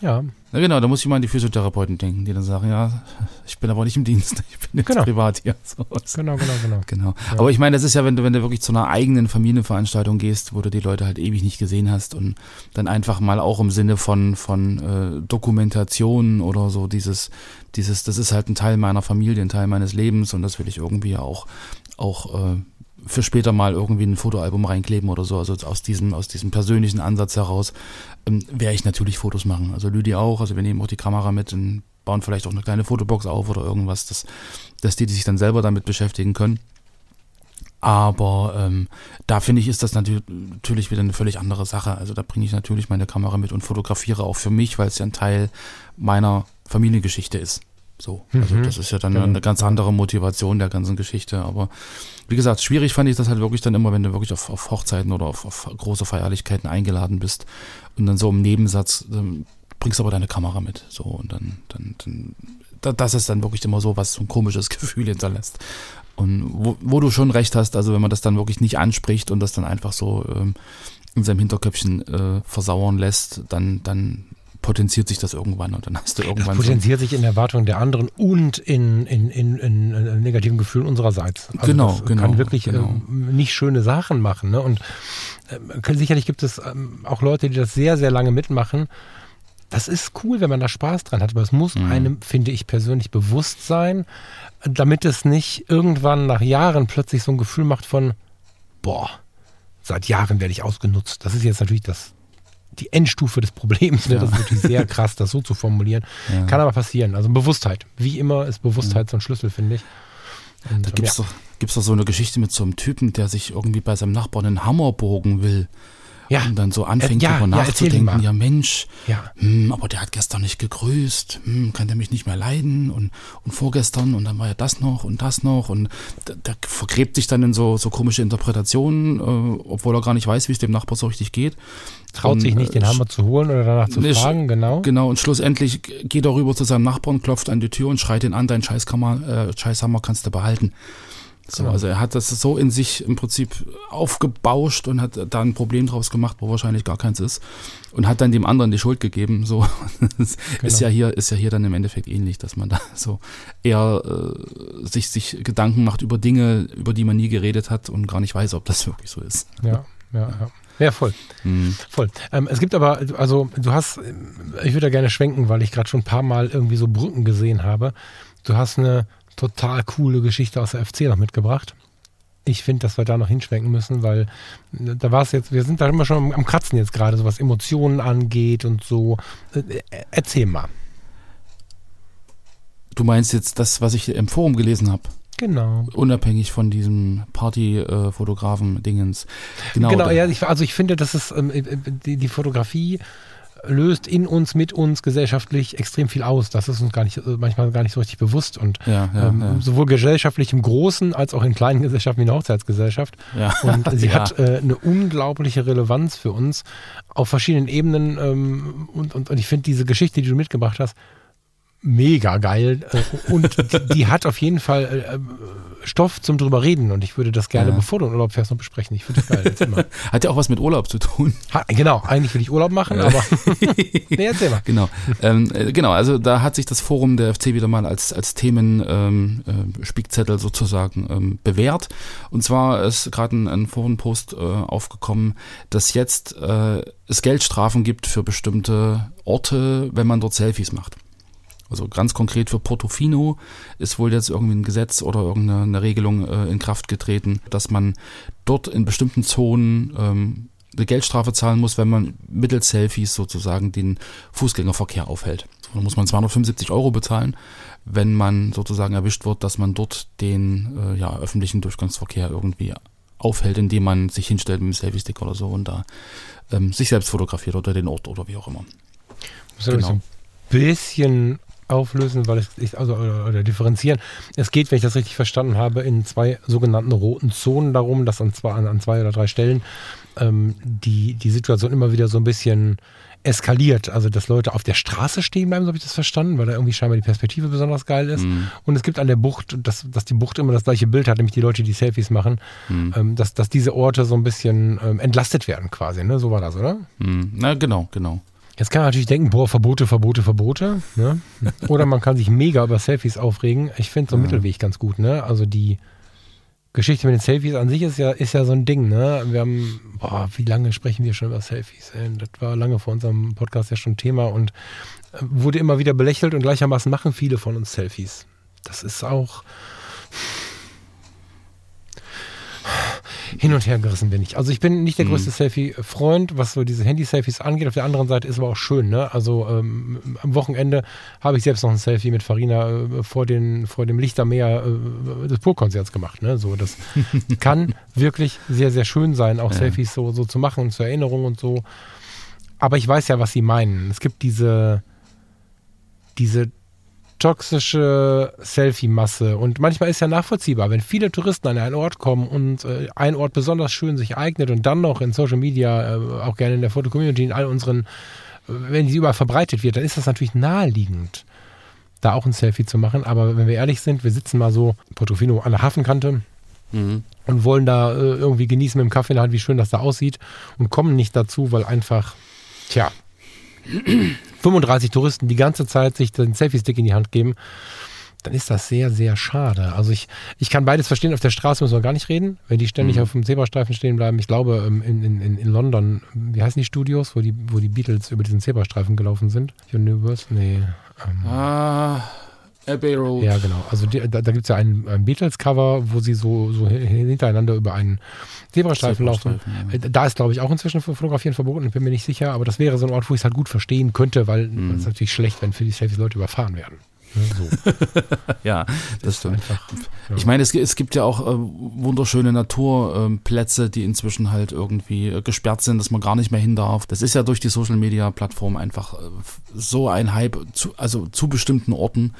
ja. Na genau, da muss ich mal an die Physiotherapeuten denken, die dann sagen, ja, ich bin aber nicht im Dienst, ich bin jetzt genau. privat hier. So. Genau, genau, genau. genau. Ja. Aber ich meine, das ist ja, wenn du, wenn du wirklich zu einer eigenen Familienveranstaltung gehst, wo du die Leute halt ewig nicht gesehen hast und dann einfach mal auch im Sinne von, von äh, Dokumentation oder so dieses, dieses, das ist halt ein Teil meiner Familie, ein Teil meines Lebens und das will ich irgendwie auch, auch äh, für später mal irgendwie ein Fotoalbum reinkleben oder so. Also aus diesem, aus diesem persönlichen Ansatz heraus ähm, werde ich natürlich Fotos machen. Also Lüdi auch. Also wir nehmen auch die Kamera mit und bauen vielleicht auch eine kleine Fotobox auf oder irgendwas, dass, dass die, die sich dann selber damit beschäftigen können. Aber ähm, da finde ich, ist das natürlich wieder eine völlig andere Sache. Also da bringe ich natürlich meine Kamera mit und fotografiere auch für mich, weil es ja ein Teil meiner Familiengeschichte ist. So, also mhm. das ist ja dann genau. eine ganz andere Motivation der ganzen Geschichte. Aber wie gesagt, schwierig fand ich das halt wirklich dann immer, wenn du wirklich auf, auf Hochzeiten oder auf, auf, große Feierlichkeiten eingeladen bist und dann so im Nebensatz ähm, bringst aber deine Kamera mit. So und dann, dann, dann das ist dann wirklich immer so, was so ein komisches Gefühl hinterlässt. Und wo, wo du schon recht hast, also wenn man das dann wirklich nicht anspricht und das dann einfach so ähm, in seinem Hinterköpfchen äh, versauern lässt, dann, dann potenziert sich das irgendwann und dann hast du irgendwann. Das potenziert so sich in Erwartungen der anderen und in, in, in, in, negativen Gefühlen unsererseits. Also genau, das genau. Kann wirklich genau. äh, nicht schöne Sachen machen. Ne? Und äh, sicherlich gibt es ähm, auch Leute, die das sehr, sehr lange mitmachen. Das ist cool, wenn man da Spaß dran hat, aber es muss mhm. einem, finde ich persönlich, bewusst sein, damit es nicht irgendwann nach Jahren plötzlich so ein Gefühl macht von, boah, seit Jahren werde ich ausgenutzt. Das ist jetzt natürlich das, die Endstufe des Problems. Ne? Ja. Das ist natürlich sehr krass, das so zu formulieren. Ja. Kann aber passieren. Also Bewusstheit. Wie immer ist Bewusstheit so ein Schlüssel, finde ich. Und, da gibt es doch, gibt's doch so eine Geschichte mit so einem Typen, der sich irgendwie bei seinem Nachbarn einen Hammer bogen will. Ja. Und dann so anfängt, äh, ja, darüber nachzudenken, ja Mensch, ja. Hm, aber der hat gestern nicht gegrüßt, hm, kann der mich nicht mehr leiden und, und vorgestern und dann war ja das noch und das noch und der, der vergräbt sich dann in so, so komische Interpretationen, äh, obwohl er gar nicht weiß, wie es dem Nachbar so richtig geht. Traut und, sich nicht, den äh, Hammer zu holen oder danach zu fragen, genau. Genau, und schlussendlich geht er rüber zu seinem Nachbarn, klopft an die Tür und schreit ihn an, dein Scheißhammer, äh, Scheißhammer kannst du behalten. So, genau. Also er hat das so in sich im Prinzip aufgebauscht und hat da ein Problem draus gemacht, wo wahrscheinlich gar keins ist. Und hat dann dem anderen die Schuld gegeben. So genau. ist ja hier, ist ja hier dann im Endeffekt ähnlich, dass man da so eher äh, sich, sich Gedanken macht über Dinge, über die man nie geredet hat und gar nicht weiß, ob das wirklich so ist. Ja, ja, ja. Ja, voll. Mhm. Voll. Ähm, es gibt aber, also du hast, ich würde da gerne schwenken, weil ich gerade schon ein paar Mal irgendwie so Brücken gesehen habe. Du hast eine total coole Geschichte aus der FC noch mitgebracht. Ich finde, dass wir da noch hinschwenken müssen, weil äh, da war es jetzt, wir sind da immer schon am Kratzen jetzt gerade, so was Emotionen angeht und so. Äh, erzähl mal. Du meinst jetzt das, was ich im Forum gelesen habe? Genau. Unabhängig von diesem Partyfotografen-Dingens. Genau, genau ja, ich, also ich finde, dass es ähm, äh, die, die Fotografie löst in uns, mit uns gesellschaftlich extrem viel aus. Das ist uns gar nicht, äh, manchmal gar nicht so richtig bewusst. Und ja, ja, ähm, ja. sowohl gesellschaftlich im Großen als auch in kleinen Gesellschaften wie eine Hochzeitsgesellschaft. Und sie hat äh, eine unglaubliche Relevanz für uns auf verschiedenen Ebenen. Ähm, und, und, und ich finde diese Geschichte, die du mitgebracht hast, mega geil äh, und die, hat auf jeden Fall äh, Stoff zum drüber reden und ich würde das gerne, ja. bevor du in Urlaub fährst, noch besprechen. Ich finde das geil. Hat ja auch was mit Urlaub zu tun. Ha, genau, eigentlich will ich Urlaub machen, aber nee, erzähl mal. Genau, ähm, äh, genau, also da hat sich das Forum der FC wieder mal als, als Themen ähm, äh, Spickzettel sozusagen ähm, bewährt. Und zwar ist gerade ein, ein Forenpost äh, aufgekommen, dass jetzt äh, es Geldstrafen gibt für bestimmte Orte, wenn man dort Selfies macht. Also ganz konkret für Portofino ist wohl jetzt irgendwie ein Gesetz oder irgendeine Regelung äh, in Kraft getreten, dass man dort in bestimmten Zonen ähm, eine Geldstrafe zahlen muss, wenn man mittels Selfies sozusagen den Fußgängerverkehr aufhält. So, dann muss man 275 Euro bezahlen, wenn man sozusagen erwischt wird, dass man dort den äh, ja, öffentlichen Durchgangsverkehr irgendwie aufhält, indem man sich hinstellt mit dem Selfie-Stick oder so und da ähm, sich selbst fotografiert oder den Ort oder wie auch immer. Muss genau. ein bisschen auflösen, weil es also oder, differenzieren. Es geht, wenn ich das richtig verstanden habe, in zwei sogenannten roten Zonen darum, dass an zwei, an zwei oder drei Stellen ähm, die, die Situation immer wieder so ein bisschen eskaliert. Also, dass Leute auf der Straße stehen bleiben, so habe ich das verstanden, weil da irgendwie scheinbar die Perspektive besonders geil ist. Mhm. Und es gibt an der Bucht, dass, dass die Bucht immer das gleiche Bild hat, nämlich die Leute, die Selfies machen, mhm. ähm, dass, dass diese Orte so ein bisschen ähm, entlastet werden quasi. Ne? So war das, oder? Mhm. Na, genau, genau. Jetzt kann man natürlich denken, boah, Verbote, Verbote, Verbote. Ne? Oder man kann sich mega über Selfies aufregen. Ich finde so einen ja. Mittelweg ganz gut. Ne? Also die Geschichte mit den Selfies an sich ist ja, ist ja so ein Ding. Ne? Wir haben, boah, wie lange sprechen wir schon über Selfies? Ey? Das war lange vor unserem Podcast ja schon Thema und äh, wurde immer wieder belächelt und gleichermaßen machen viele von uns Selfies. Das ist auch hin und her gerissen bin ich. Also ich bin nicht der mhm. größte mhm. Selfie-Freund, was so diese Handy-Selfies angeht. Auf der anderen Seite ist aber auch schön. Ne? Also ähm, am Wochenende habe ich selbst noch ein Selfie mit Farina äh, vor, den, vor dem Lichtermeer äh, des Purkonzerts gemacht. Ne? So, das kann wirklich sehr, sehr schön sein, auch ja. Selfies so, so zu machen und zur Erinnerung und so. Aber ich weiß ja, was sie meinen. Es gibt diese, diese toxische Selfie-Masse. Und manchmal ist ja nachvollziehbar, wenn viele Touristen an einen Ort kommen und äh, ein Ort besonders schön sich eignet und dann noch in Social Media, äh, auch gerne in der Foto-Community, in all unseren, äh, wenn die überall verbreitet wird, dann ist das natürlich naheliegend, da auch ein Selfie zu machen. Aber wenn wir ehrlich sind, wir sitzen mal so Portofino an der Hafenkante. Mhm. Und wollen da äh, irgendwie genießen mit dem Kaffee in der Hand, wie schön das da aussieht und kommen nicht dazu, weil einfach, tja, 35 Touristen die ganze Zeit sich den Selfie-Stick in die Hand geben, dann ist das sehr, sehr schade. Also ich, ich kann beides verstehen. Auf der Straße müssen wir gar nicht reden, wenn die ständig mhm. auf dem Zebrastreifen stehen bleiben. Ich glaube, ähm, in, in, in London, wie heißen die Studios, wo die, wo die Beatles über diesen Zebrastreifen gelaufen sind? Universe? Nee. Ähm. Ah. Abbey Road. Ja, genau. Also die, da, da gibt es ja ein, ein Beatles-Cover, wo sie so, so hintereinander über einen Zebrastreifen laufen. Ja. Äh, da ist, glaube ich, auch inzwischen Fotografieren verboten, ich bin mir nicht sicher, aber das wäre so ein Ort, wo ich es halt gut verstehen könnte, weil mhm. es ist natürlich schlecht, wenn für die Selfies Leute überfahren werden. So. ja, das stimmt. Einfach, ja. Ich meine, es, es, gibt ja auch äh, wunderschöne Naturplätze, äh, die inzwischen halt irgendwie äh, gesperrt sind, dass man gar nicht mehr hin darf. Das ist ja durch die Social Media Plattform einfach äh, so ein Hype, zu, also zu bestimmten Orten,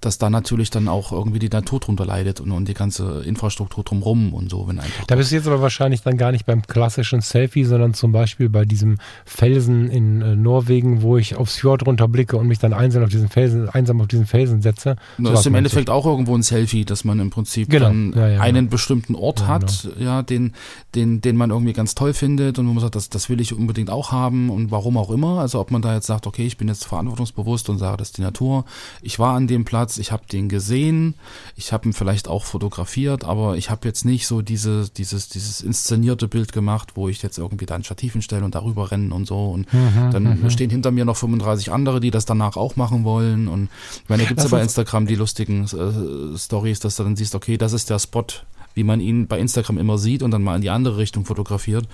dass da natürlich dann auch irgendwie die Natur drunter leidet und, und die ganze Infrastruktur drumherum und so. Wenn einfach da bist du jetzt aber wahrscheinlich dann gar nicht beim klassischen Selfie, sondern zum Beispiel bei diesem Felsen in äh, Norwegen, wo ich aufs Fjord runterblicke und mich dann einsam auf diesen Felsen, einsam auf diesen Felsen setze. Das so ist im Endeffekt ich. auch irgendwo ein Selfie, dass man im Prinzip genau. dann ja, ja, einen ja. bestimmten Ort hat, genau. ja, den, den, den man irgendwie ganz toll findet und wo man sagt, das, das will ich unbedingt auch haben und warum auch immer. Also ob man da jetzt sagt, okay, ich bin jetzt verantwortungsbewusst und sage, das ist die Natur, ich war an dem Platz, Platz, ich habe den gesehen, ich habe ihn vielleicht auch fotografiert, aber ich habe jetzt nicht so diese, dieses, dieses inszenierte Bild gemacht, wo ich jetzt irgendwie da ein Stativ hinstelle und darüber rennen und so. Und mhm, dann mhm. stehen hinter mir noch 35 andere, die das danach auch machen wollen. Und ich meine, da gibt es ja bei Instagram die lustigen äh, Stories, dass du dann siehst, okay, das ist der Spot, wie man ihn bei Instagram immer sieht und dann mal in die andere Richtung fotografiert,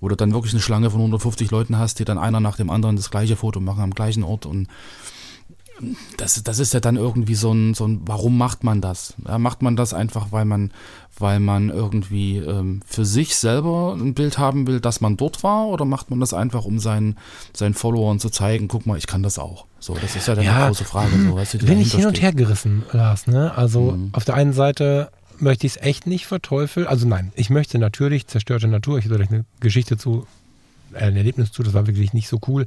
wo du dann wirklich eine Schlange von 150 Leuten hast, die dann einer nach dem anderen das gleiche Foto machen am gleichen Ort und das, das ist ja dann irgendwie so ein, so ein, warum macht man das? Ja, macht man das einfach, weil man, weil man irgendwie ähm, für sich selber ein Bild haben will, dass man dort war, oder macht man das einfach, um seinen, seinen Followern zu zeigen, guck mal, ich kann das auch. So, das ist ja dann ja, eine große Frage. So, weißt du, bin ich hin und her gerissen, Lars, ne? Also mhm. auf der einen Seite möchte ich es echt nicht verteufeln. Also nein, ich möchte natürlich zerstörte Natur, ich gleich eine Geschichte zu, äh, ein Erlebnis zu, das war wirklich nicht so cool.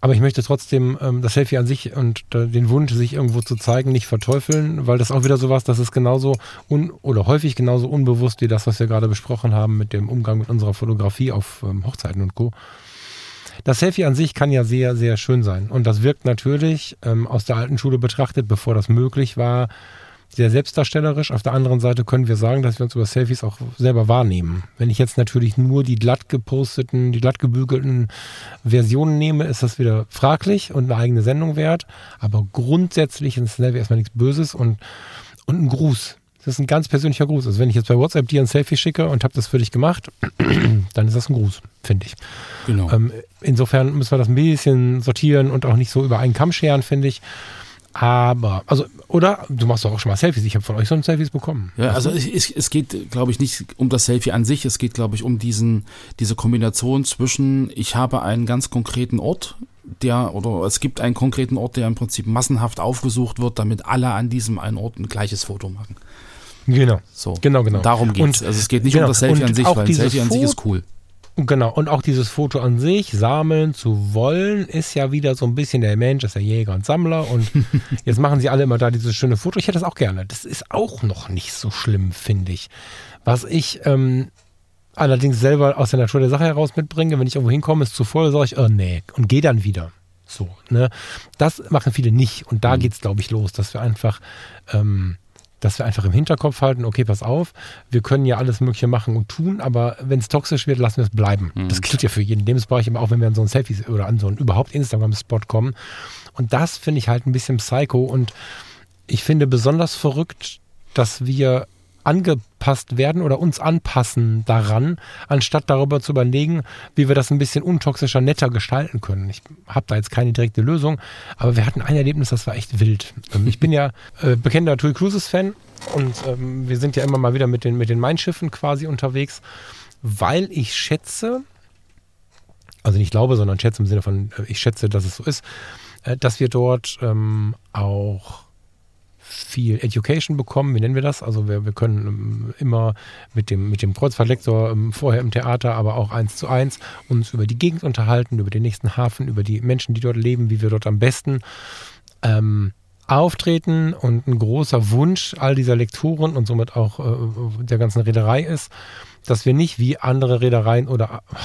Aber ich möchte trotzdem ähm, das Selfie an sich und äh, den Wunsch, sich irgendwo zu zeigen, nicht verteufeln, weil das auch wieder sowas, das ist genauso un oder häufig genauso unbewusst wie das, was wir gerade besprochen haben mit dem Umgang mit unserer Fotografie auf ähm, Hochzeiten und Co. Das Selfie an sich kann ja sehr, sehr schön sein. Und das wirkt natürlich ähm, aus der alten Schule betrachtet, bevor das möglich war, sehr selbstdarstellerisch. Auf der anderen Seite können wir sagen, dass wir uns über Selfies auch selber wahrnehmen. Wenn ich jetzt natürlich nur die glatt geposteten, die glatt gebügelten Versionen nehme, ist das wieder fraglich und eine eigene Sendung wert. Aber grundsätzlich ist ein Selfie erstmal nichts Böses und, und ein Gruß. Das ist ein ganz persönlicher Gruß. Also wenn ich jetzt bei WhatsApp dir ein Selfie schicke und habe das für dich gemacht, dann ist das ein Gruß, finde ich. Genau. Ähm, insofern müssen wir das ein bisschen sortieren und auch nicht so über einen Kamm scheren, finde ich. Aber, also, oder du machst doch auch schon mal Selfies. Ich habe von euch so ein Selfies bekommen. Ja, also es, es geht, glaube ich, nicht um das Selfie an sich. Es geht, glaube ich, um diesen, diese Kombination zwischen, ich habe einen ganz konkreten Ort, der, oder es gibt einen konkreten Ort, der im Prinzip massenhaft aufgesucht wird, damit alle an diesem einen Ort ein gleiches Foto machen. Genau. So. Genau, genau. Darum geht es. Also es geht nicht genau. um das Selfie und an sich, weil ein Selfie an sich ist cool. Genau, und auch dieses Foto an sich sammeln zu wollen, ist ja wieder so ein bisschen der Mensch, ist der Jäger und Sammler und jetzt machen sie alle immer da dieses schöne Foto. Ich hätte das auch gerne. Das ist auch noch nicht so schlimm, finde ich. Was ich ähm, allerdings selber aus der Natur der Sache heraus mitbringe, wenn ich irgendwo hinkomme, ist zu voll, sage ich, oh nee, und gehe dann wieder. So, ne? Das machen viele nicht. Und da mhm. geht es, glaube ich, los, dass wir einfach ähm, dass wir einfach im Hinterkopf halten, okay, pass auf, wir können ja alles Mögliche machen und tun, aber wenn es toxisch wird, lassen wir es bleiben. Mhm. Das gilt ja für jeden Lebensbereich, aber auch wenn wir an so ein Selfie oder an so einen überhaupt Instagram-Spot kommen. Und das finde ich halt ein bisschen psycho und ich finde besonders verrückt, dass wir angepasst werden oder uns anpassen daran, anstatt darüber zu überlegen, wie wir das ein bisschen untoxischer, netter gestalten können. Ich habe da jetzt keine direkte Lösung, aber wir hatten ein Erlebnis, das war echt wild. Ähm, ich bin ja äh, bekennender TUI Cruises Fan und ähm, wir sind ja immer mal wieder mit den, mit den Main-Schiffen quasi unterwegs, weil ich schätze, also nicht glaube, sondern schätze im Sinne von, äh, ich schätze, dass es so ist, äh, dass wir dort ähm, auch viel Education bekommen, wie nennen wir das? Also wir, wir können ähm, immer mit dem, mit dem Kreuzfahrtlektor ähm, vorher im Theater, aber auch eins zu eins uns über die Gegend unterhalten, über den nächsten Hafen, über die Menschen, die dort leben, wie wir dort am besten ähm, auftreten und ein großer Wunsch all dieser Lektoren und somit auch äh, der ganzen Reederei ist, dass wir nicht wie andere Reedereien oder äh,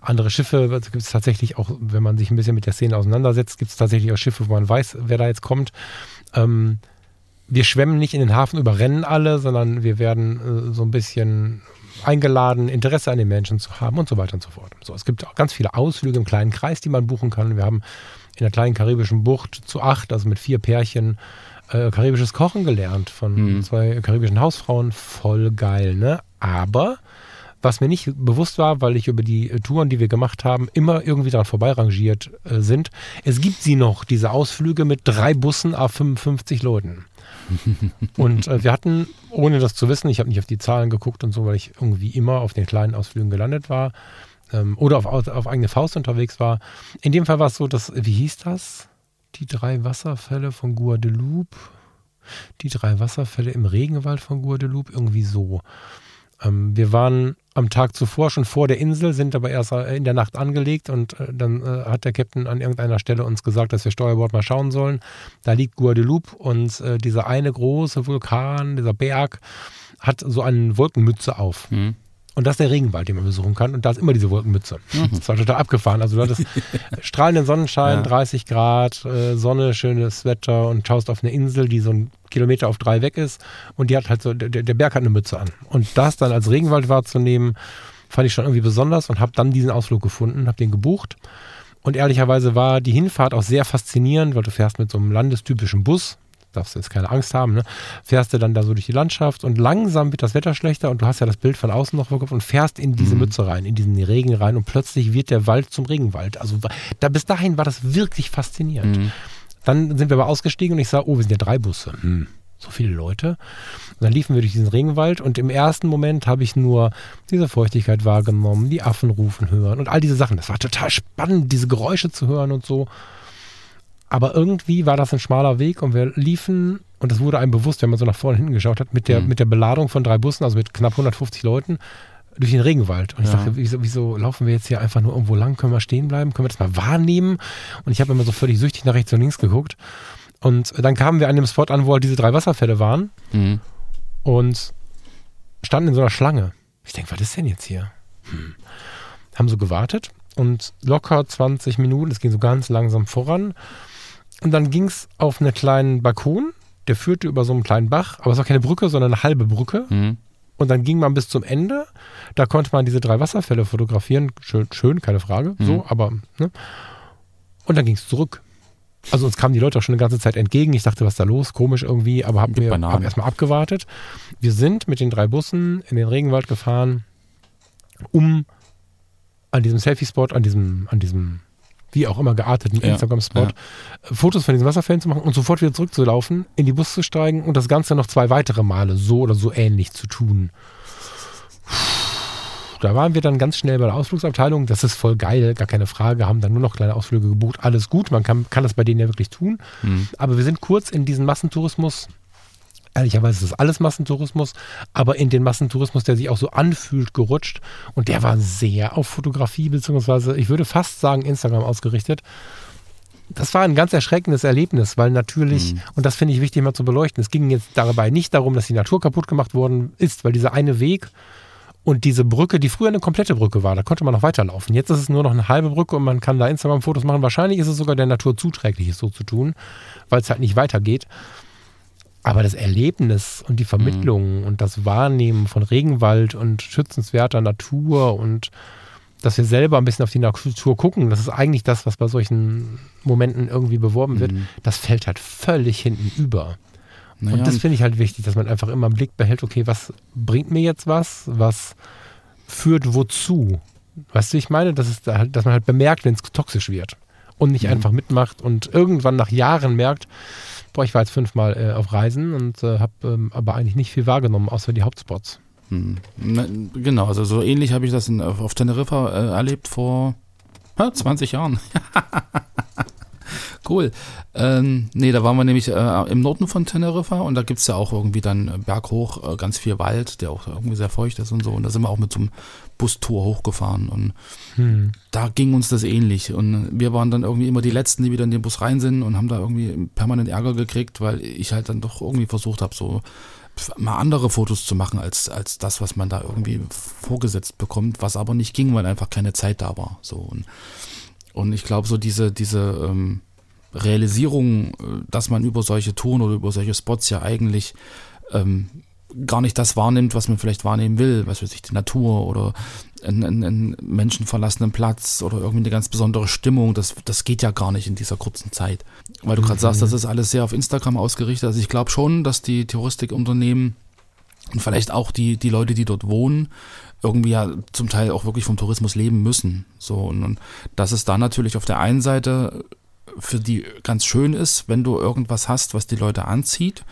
andere Schiffe, also gibt es tatsächlich auch, wenn man sich ein bisschen mit der Szene auseinandersetzt, gibt es tatsächlich auch Schiffe, wo man weiß, wer da jetzt kommt, ähm, wir schwemmen nicht in den Hafen, überrennen alle, sondern wir werden äh, so ein bisschen eingeladen, Interesse an den Menschen zu haben und so weiter und so fort. So, es gibt auch ganz viele Ausflüge im kleinen Kreis, die man buchen kann. Wir haben in der kleinen karibischen Bucht zu acht, also mit vier Pärchen, äh, karibisches Kochen gelernt von mhm. zwei karibischen Hausfrauen. Voll geil, ne? Aber was mir nicht bewusst war, weil ich über die Touren, die wir gemacht haben, immer irgendwie daran vorbeirangiert äh, sind. Es gibt sie noch, diese Ausflüge mit drei Bussen a 55 Leuten. und äh, wir hatten, ohne das zu wissen, ich habe nicht auf die Zahlen geguckt und so, weil ich irgendwie immer auf den kleinen Ausflügen gelandet war ähm, oder auf, auf eigene Faust unterwegs war. In dem Fall war es so, dass, wie hieß das? Die drei Wasserfälle von Guadeloupe. Die drei Wasserfälle im Regenwald von Guadeloupe, irgendwie so. Ähm, wir waren am Tag zuvor schon vor der Insel, sind aber erst äh, in der Nacht angelegt und äh, dann äh, hat der Captain an irgendeiner Stelle uns gesagt, dass wir Steuerbord mal schauen sollen. Da liegt Guadeloupe und dieser eine große Vulkan, dieser Berg, hat so eine Wolkenmütze auf. Mhm. Und das ist der Regenwald, den man besuchen kann. Und da ist immer diese Wolkenmütze. Mhm. Das war total abgefahren. Also du hattest strahlenden Sonnenschein, ja. 30 Grad, äh, Sonne, schönes Wetter und schaust auf eine Insel, die so ein Kilometer auf drei weg ist. Und die hat halt so, der, der Berg hat eine Mütze an. Und das dann als Regenwald wahrzunehmen, fand ich schon irgendwie besonders und habe dann diesen Ausflug gefunden, habe den gebucht. Und ehrlicherweise war die Hinfahrt auch sehr faszinierend, weil du fährst mit so einem landestypischen Bus, darfst du jetzt keine Angst haben, ne? fährst du dann da so durch die Landschaft und langsam wird das Wetter schlechter und du hast ja das Bild von außen noch vor Kopf und fährst in diese mhm. Mütze rein, in diesen Regen rein und plötzlich wird der Wald zum Regenwald. Also da, bis dahin war das wirklich faszinierend. Mhm. Dann sind wir aber ausgestiegen und ich sah, oh, wir sind ja drei Busse. Hm, so viele Leute. Und dann liefen wir durch diesen Regenwald und im ersten Moment habe ich nur diese Feuchtigkeit wahrgenommen, die Affen rufen hören und all diese Sachen. Das war total spannend, diese Geräusche zu hören und so. Aber irgendwie war das ein schmaler Weg und wir liefen, und das wurde einem bewusst, wenn man so nach vorne hinten geschaut hat, mit der, mhm. mit der Beladung von drei Bussen, also mit knapp 150 Leuten, durch den Regenwald. Und ich Ja. dachte, wieso, wieso laufen wir jetzt hier einfach nur irgendwo lang? Können wir stehen bleiben? Können wir das mal wahrnehmen? Und ich habe immer so völlig süchtig nach rechts und links geguckt. Und dann kamen wir an dem Spot an, wo halt diese drei Wasserfälle waren Mhm. und standen in so einer Schlange. Ich denke, was ist denn jetzt hier? Hm. Haben so gewartet und locker 20 Minuten, es ging so ganz langsam voran. Und dann ging es auf einen kleinen Balkon, der führte über so einen kleinen Bach, aber es war keine Brücke, sondern eine halbe Brücke. Mhm. Und dann ging man bis zum Ende. Da konnte man diese drei Wasserfälle fotografieren. Schön, schön keine Frage. Mhm. So, aber. Ne? Und dann ging es zurück. Also uns kamen die Leute auch schon eine ganze Zeit entgegen. Ich dachte, was ist da los? Komisch irgendwie, aber hab mir hab erstmal abgewartet. Wir sind mit den drei Bussen in den Regenwald gefahren, um an diesem Selfie-Spot, an diesem, an diesem wie auch immer gearteten Ja, Instagram-Spot, ja. Fotos von diesen Wasserfällen zu machen und sofort wieder zurückzulaufen, in die Bus zu steigen und das Ganze noch zwei weitere Male so oder so ähnlich zu tun. Da waren wir dann ganz schnell bei der Ausflugsabteilung. Das ist voll geil, gar keine Frage. Haben dann nur noch kleine Ausflüge gebucht. Alles gut, man kann, kann das bei denen ja wirklich tun. Mhm. Aber wir sind kurz in diesen Massentourismus. Ehrlicherweise ist es alles Massentourismus, aber in den Massentourismus, der sich auch so anfühlt, gerutscht. Und der war sehr auf Fotografie, beziehungsweise ich würde fast sagen Instagram ausgerichtet. Das war ein ganz erschreckendes Erlebnis, weil natürlich, Mhm. und das finde ich wichtig mal zu beleuchten, es ging jetzt dabei nicht darum, dass die Natur kaputt gemacht worden ist, weil dieser eine Weg und diese Brücke, die früher eine komplette Brücke war, da konnte man noch weiterlaufen. Jetzt ist es nur noch eine halbe Brücke und man kann da Instagram-Fotos machen. Wahrscheinlich ist es sogar der Natur zuträglich, es so zu tun, weil es halt nicht weitergeht. Aber das Erlebnis und die Vermittlung und das Wahrnehmen von Regenwald und schützenswerter Natur und dass wir selber ein bisschen auf die Natur gucken, das ist eigentlich das, was bei solchen Momenten irgendwie beworben wird, Mhm. das fällt halt völlig hinten über. Naja, Und das finde ich halt wichtig, dass man einfach immer im Blick behält, okay, was bringt mir jetzt was, was führt wozu? Weißt du, wie ich meine, dass, es da halt, dass man halt bemerkt, wenn es toxisch wird und nicht Mhm. einfach mitmacht und irgendwann nach Jahren merkt, boah, ich war jetzt fünfmal äh, auf Reisen und äh, habe ähm, aber eigentlich nicht viel wahrgenommen, außer die Hauptspots. Hm. Na, Genau, also so ähnlich habe ich das in, auf auf Teneriffa äh, erlebt vor ha, 20 Jahren. cool. Ähm, nee, da waren wir nämlich äh, im Norden von Teneriffa und da gibt es ja auch irgendwie dann äh, berghoch äh, ganz viel Wald, der auch irgendwie sehr feucht ist und so. Und da sind wir auch mit so einem Bustour hochgefahren und Hm. da ging uns das ähnlich. Und wir waren dann irgendwie immer die Letzten, die wieder in den Bus rein sind und haben da irgendwie permanent Ärger gekriegt, weil ich halt dann doch irgendwie versucht habe, so mal andere Fotos zu machen als, als das, was man da irgendwie vorgesetzt bekommt, was aber nicht ging, weil einfach keine Zeit da war. So und, und ich glaube, so diese, diese ähm, Realisierung, äh, dass man über solche Touren oder über solche Spots ja eigentlich ähm, gar nicht das wahrnimmt, was man vielleicht wahrnehmen will, was weiß ich, die Natur oder einen, einen, einen menschenverlassenen Platz oder irgendwie eine ganz besondere Stimmung, das, das geht ja gar nicht in dieser kurzen Zeit. Weil du gerade sagst, das ist alles sehr auf Instagram ausgerichtet. Also ich glaube schon, dass die Touristikunternehmen und vielleicht auch die, die Leute, die dort wohnen, irgendwie ja zum Teil auch wirklich vom Tourismus leben müssen. So, und, und dass es da natürlich auf der einen Seite für die ganz schön ist, wenn du irgendwas hast, was die Leute anzieht.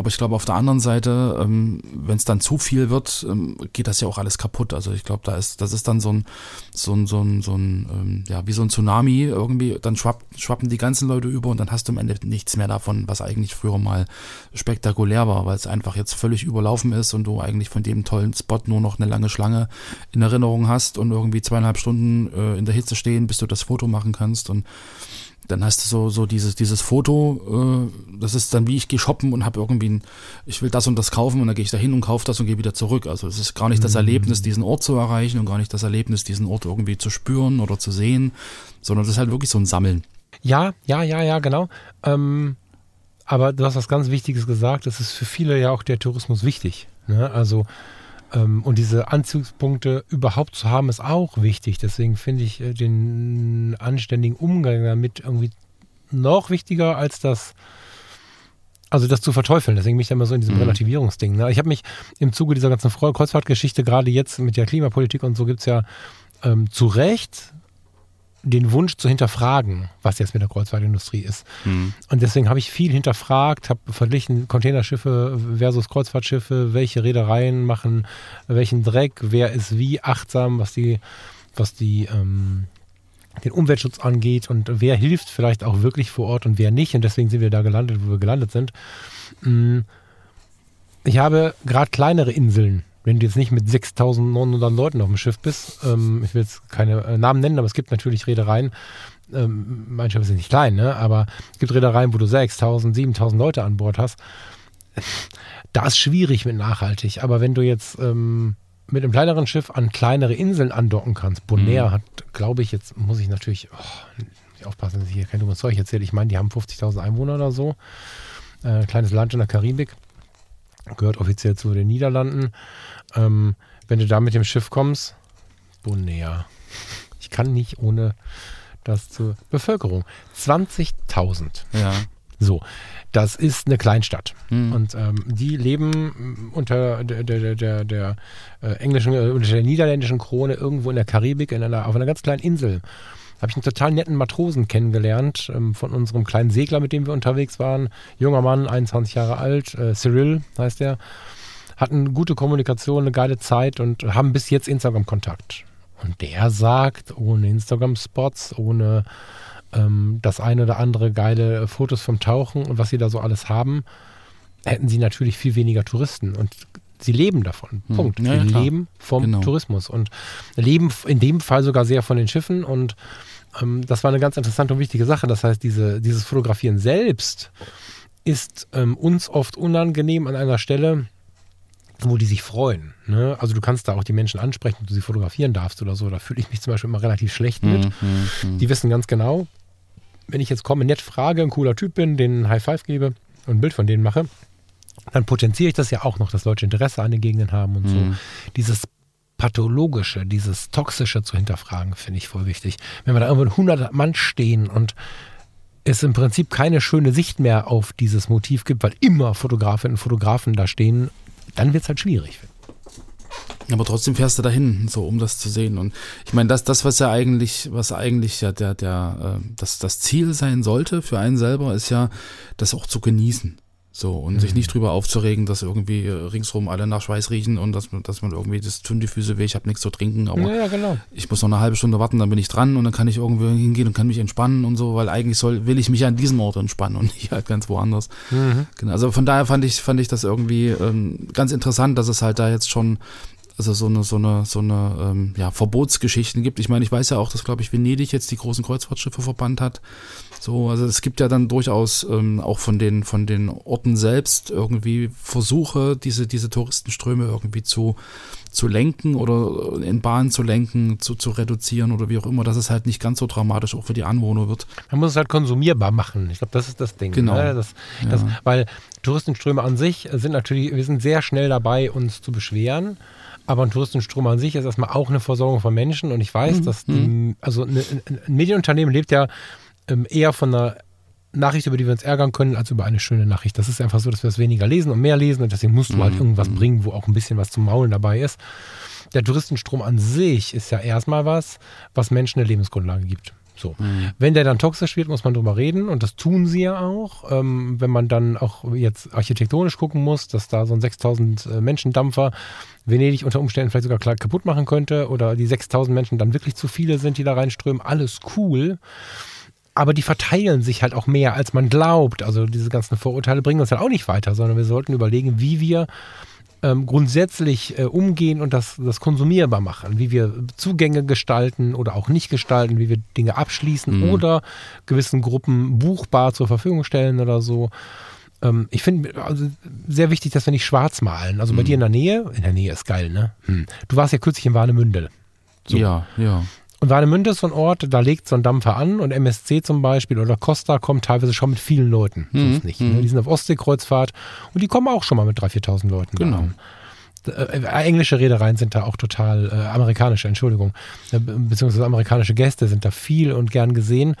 Aber ich glaube, auf der anderen Seite, ähm, wenn es dann zu viel wird, ähm, geht das ja auch alles kaputt. Also ich glaube, da ist, das ist dann so ein, so ein, so ein, so ein ähm, ja, wie so ein Tsunami irgendwie, dann schwapp, schwappen die ganzen Leute über und dann hast du am Ende nichts mehr davon, was eigentlich früher mal spektakulär war, weil es einfach jetzt völlig überlaufen ist und du eigentlich von dem tollen Spot nur noch eine lange Schlange in Erinnerung hast und irgendwie zweieinhalb Stunden äh, in der Hitze stehen, bis du das Foto machen kannst und dann hast du so, so dieses, dieses Foto, äh, das ist dann wie ich gehe shoppen und habe irgendwie ein, ich will das und das kaufen und dann gehe ich da hin und kaufe das und gehe wieder zurück. Also es ist gar nicht das Erlebnis, diesen Ort zu erreichen und gar nicht das Erlebnis, diesen Ort irgendwie zu spüren oder zu sehen, sondern das ist halt wirklich so ein Sammeln. Ja, ja, ja, ja, genau. Ähm, aber du hast was ganz Wichtiges gesagt. Es ist für viele ja auch der Tourismus wichtig. Ne? Also und diese Anzugspunkte überhaupt zu haben, ist auch wichtig. Deswegen finde ich äh, den anständigen Umgang damit irgendwie noch wichtiger als das, also das zu verteufeln. Deswegen bin ich da immer so in diesem Mhm. Relativierungsding. Ne? Ich habe mich im Zuge dieser ganzen Kreuzfahrtgeschichte, gerade jetzt mit der Klimapolitik und so, gibt es ja ähm, zu Recht den Wunsch zu hinterfragen, was jetzt mit der Kreuzfahrtindustrie ist. Und deswegen habe ich viel hinterfragt, habe verglichen Containerschiffe versus Kreuzfahrtschiffe, welche Reedereien machen welchen Dreck, wer ist wie achtsam, was die, was die ähm, den Umweltschutz angeht und wer hilft vielleicht auch wirklich vor Ort und wer nicht. Und deswegen sind wir da gelandet, wo wir gelandet sind. Mm, Ich habe gerade kleinere Inseln wenn du jetzt nicht mit 6.900 Leuten auf dem Schiff bist, ähm, ich will jetzt keine äh, Namen nennen, aber es gibt natürlich Reedereien, ähm, mein Schiff ist nicht klein, ne? aber es gibt Reedereien, wo du 6.000, 7.000 Leute an Bord hast. Da ist schwierig mit nachhaltig, aber wenn du jetzt ähm, mit einem kleineren Schiff an kleinere Inseln andocken kannst, Bonaire mhm. hat, glaube ich, jetzt muss ich natürlich oh, aufpassen, dass ich hier kein dummes Zeug erzähle. Ich meine, die haben 50.000 Einwohner oder so. Äh, kleines Land in der Karibik gehört offiziell zu den Niederlanden. Ähm, wenn du da mit dem Schiff kommst, Bonaire. Ich kann nicht ohne das zur Bevölkerung. 20.000. Ja. So, das ist eine Kleinstadt. Mhm. Und ähm, die leben unter der, der, der, der äh, englischen, äh, unter der niederländischen Krone irgendwo in der Karibik, in einer, auf einer ganz kleinen Insel habe ich einen total netten Matrosen kennengelernt ähm, von unserem kleinen Segler, mit dem wir unterwegs waren. Junger Mann, 21 Jahre alt, äh, Cyril heißt er. Hatten gute Kommunikation, eine geile Zeit und haben bis jetzt Instagram-Kontakt. Und der sagt, ohne Instagram-Spots, ohne ähm, das eine oder andere geile Fotos vom Tauchen und was sie da so alles haben, hätten sie natürlich viel weniger Touristen. Und sie leben davon. Hm. Punkt. Ja, sie ja, leben vom genau. Tourismus und leben in dem Fall sogar sehr von den Schiffen und ähm, das war eine ganz interessante und wichtige Sache. Das heißt, diese, dieses Fotografieren selbst ist ähm, uns oft unangenehm an einer Stelle, wo die sich freuen. Ne? Also du kannst da auch die Menschen ansprechen, ob du sie fotografieren darfst oder so. Da fühle ich mich zum Beispiel immer relativ schlecht mit. Mhm, mhm, die wissen ganz genau, wenn ich jetzt komme, nett frage, ein cooler Typ bin, den High Five gebe und ein Bild von denen mache, dann potenziere ich das ja auch noch, dass Leute Interesse an den Gegenden haben und mhm. so. Dieses Pathologische, dieses Toxische zu hinterfragen, finde ich voll wichtig. Wenn wir da irgendwo 100 Mann stehen und es im Prinzip keine schöne Sicht mehr auf dieses Motiv gibt, weil immer Fotografinnen und Fotografen da stehen, dann wird es halt schwierig. Aber trotzdem fährst du dahin, so um das zu sehen. Und ich meine, das, das, was ja eigentlich, was eigentlich ja der, der, äh, das, das Ziel sein sollte für einen selber, ist ja, das auch zu genießen. So, und mhm. sich nicht drüber aufzuregen, dass irgendwie äh, ringsrum alle nach Schweiß riechen und dass, dass man irgendwie, das tun die Füße weh, ich habe nichts zu trinken, aber ja, genau. ich muss noch eine halbe Stunde warten, dann bin ich dran und dann kann ich irgendwo hingehen und kann mich entspannen und so, weil eigentlich soll, will ich mich an diesem Ort entspannen und nicht halt ganz woanders. Mhm. Genau, also von daher fand ich, fand ich das irgendwie ähm, ganz interessant, dass es halt da jetzt schon also so eine, so eine, so eine ähm, ja, Verbotsgeschichten gibt. Ich meine, ich weiß ja auch, dass, glaube ich, Venedig jetzt die großen Kreuzfahrtschiffe verbannt hat. So, also es gibt ja dann durchaus ähm, auch von den, von den Orten selbst irgendwie Versuche, diese, diese Touristenströme irgendwie zu, zu lenken oder in Bahnen zu lenken, zu, zu reduzieren oder wie auch immer, dass es halt nicht ganz so dramatisch auch für die Anwohner wird. Man muss es halt konsumierbar machen. Ich glaube, das ist das Ding. Genau. Ne? Das, das, ja. Weil Touristenströme an sich sind natürlich, wir sind sehr schnell dabei, uns zu beschweren. Aber ein Touristenstrom an sich ist erstmal auch eine Versorgung von Menschen. Und ich weiß, mhm. dass die, mhm. also eine, ein Medienunternehmen lebt ja ähm, eher von einer Nachricht, über die wir uns ärgern können, als über eine schöne Nachricht. Das ist einfach so, dass wir es weniger lesen und mehr lesen und deswegen musst du halt mhm. irgendwas mhm. bringen, wo auch ein bisschen was zum Maulen dabei ist. Der Touristenstrom an sich ist ja erstmal was, was Menschen eine Lebensgrundlage gibt. So. Mhm. Wenn der dann toxisch wird, muss man drüber reden und das tun sie ja auch. Ähm, wenn man dann auch jetzt architektonisch gucken muss, dass da so ein 6000 äh, Menschen Dampfer Venedig unter Umständen vielleicht sogar klar kaputt machen könnte oder die 6000 Menschen dann wirklich zu viele sind, die da reinströmen, alles cool. Aber die verteilen sich halt auch mehr, als man glaubt. Also diese ganzen Vorurteile bringen uns halt auch nicht weiter, sondern wir sollten überlegen, wie wir ähm, grundsätzlich äh, umgehen und das, das konsumierbar machen, wie wir Zugänge gestalten oder auch nicht gestalten, wie wir Dinge abschließen mhm. oder gewissen Gruppen buchbar zur Verfügung stellen oder so. Ähm, ich finde also sehr wichtig, dass wir nicht schwarz malen. Also bei mhm. dir in der Nähe, in der Nähe ist geil, ne? Hm. Du warst ja kürzlich in Warnemünde. So. Ja, ja. Und Warnemünde ist so ein Ort, da legt so ein Dampfer an und MSC zum Beispiel oder Costa kommt teilweise schon mit vielen Leuten. Mhm. Sonst nicht. Ne? Mhm. Die sind auf Ostseekreuzfahrt und die kommen auch schon mal mit 3.000, 4.000 Leuten. Genau. An. Äh, englische Reedereien sind da auch total, äh, amerikanische, Entschuldigung, äh, beziehungsweise amerikanische Gäste sind da viel und gern gesehen.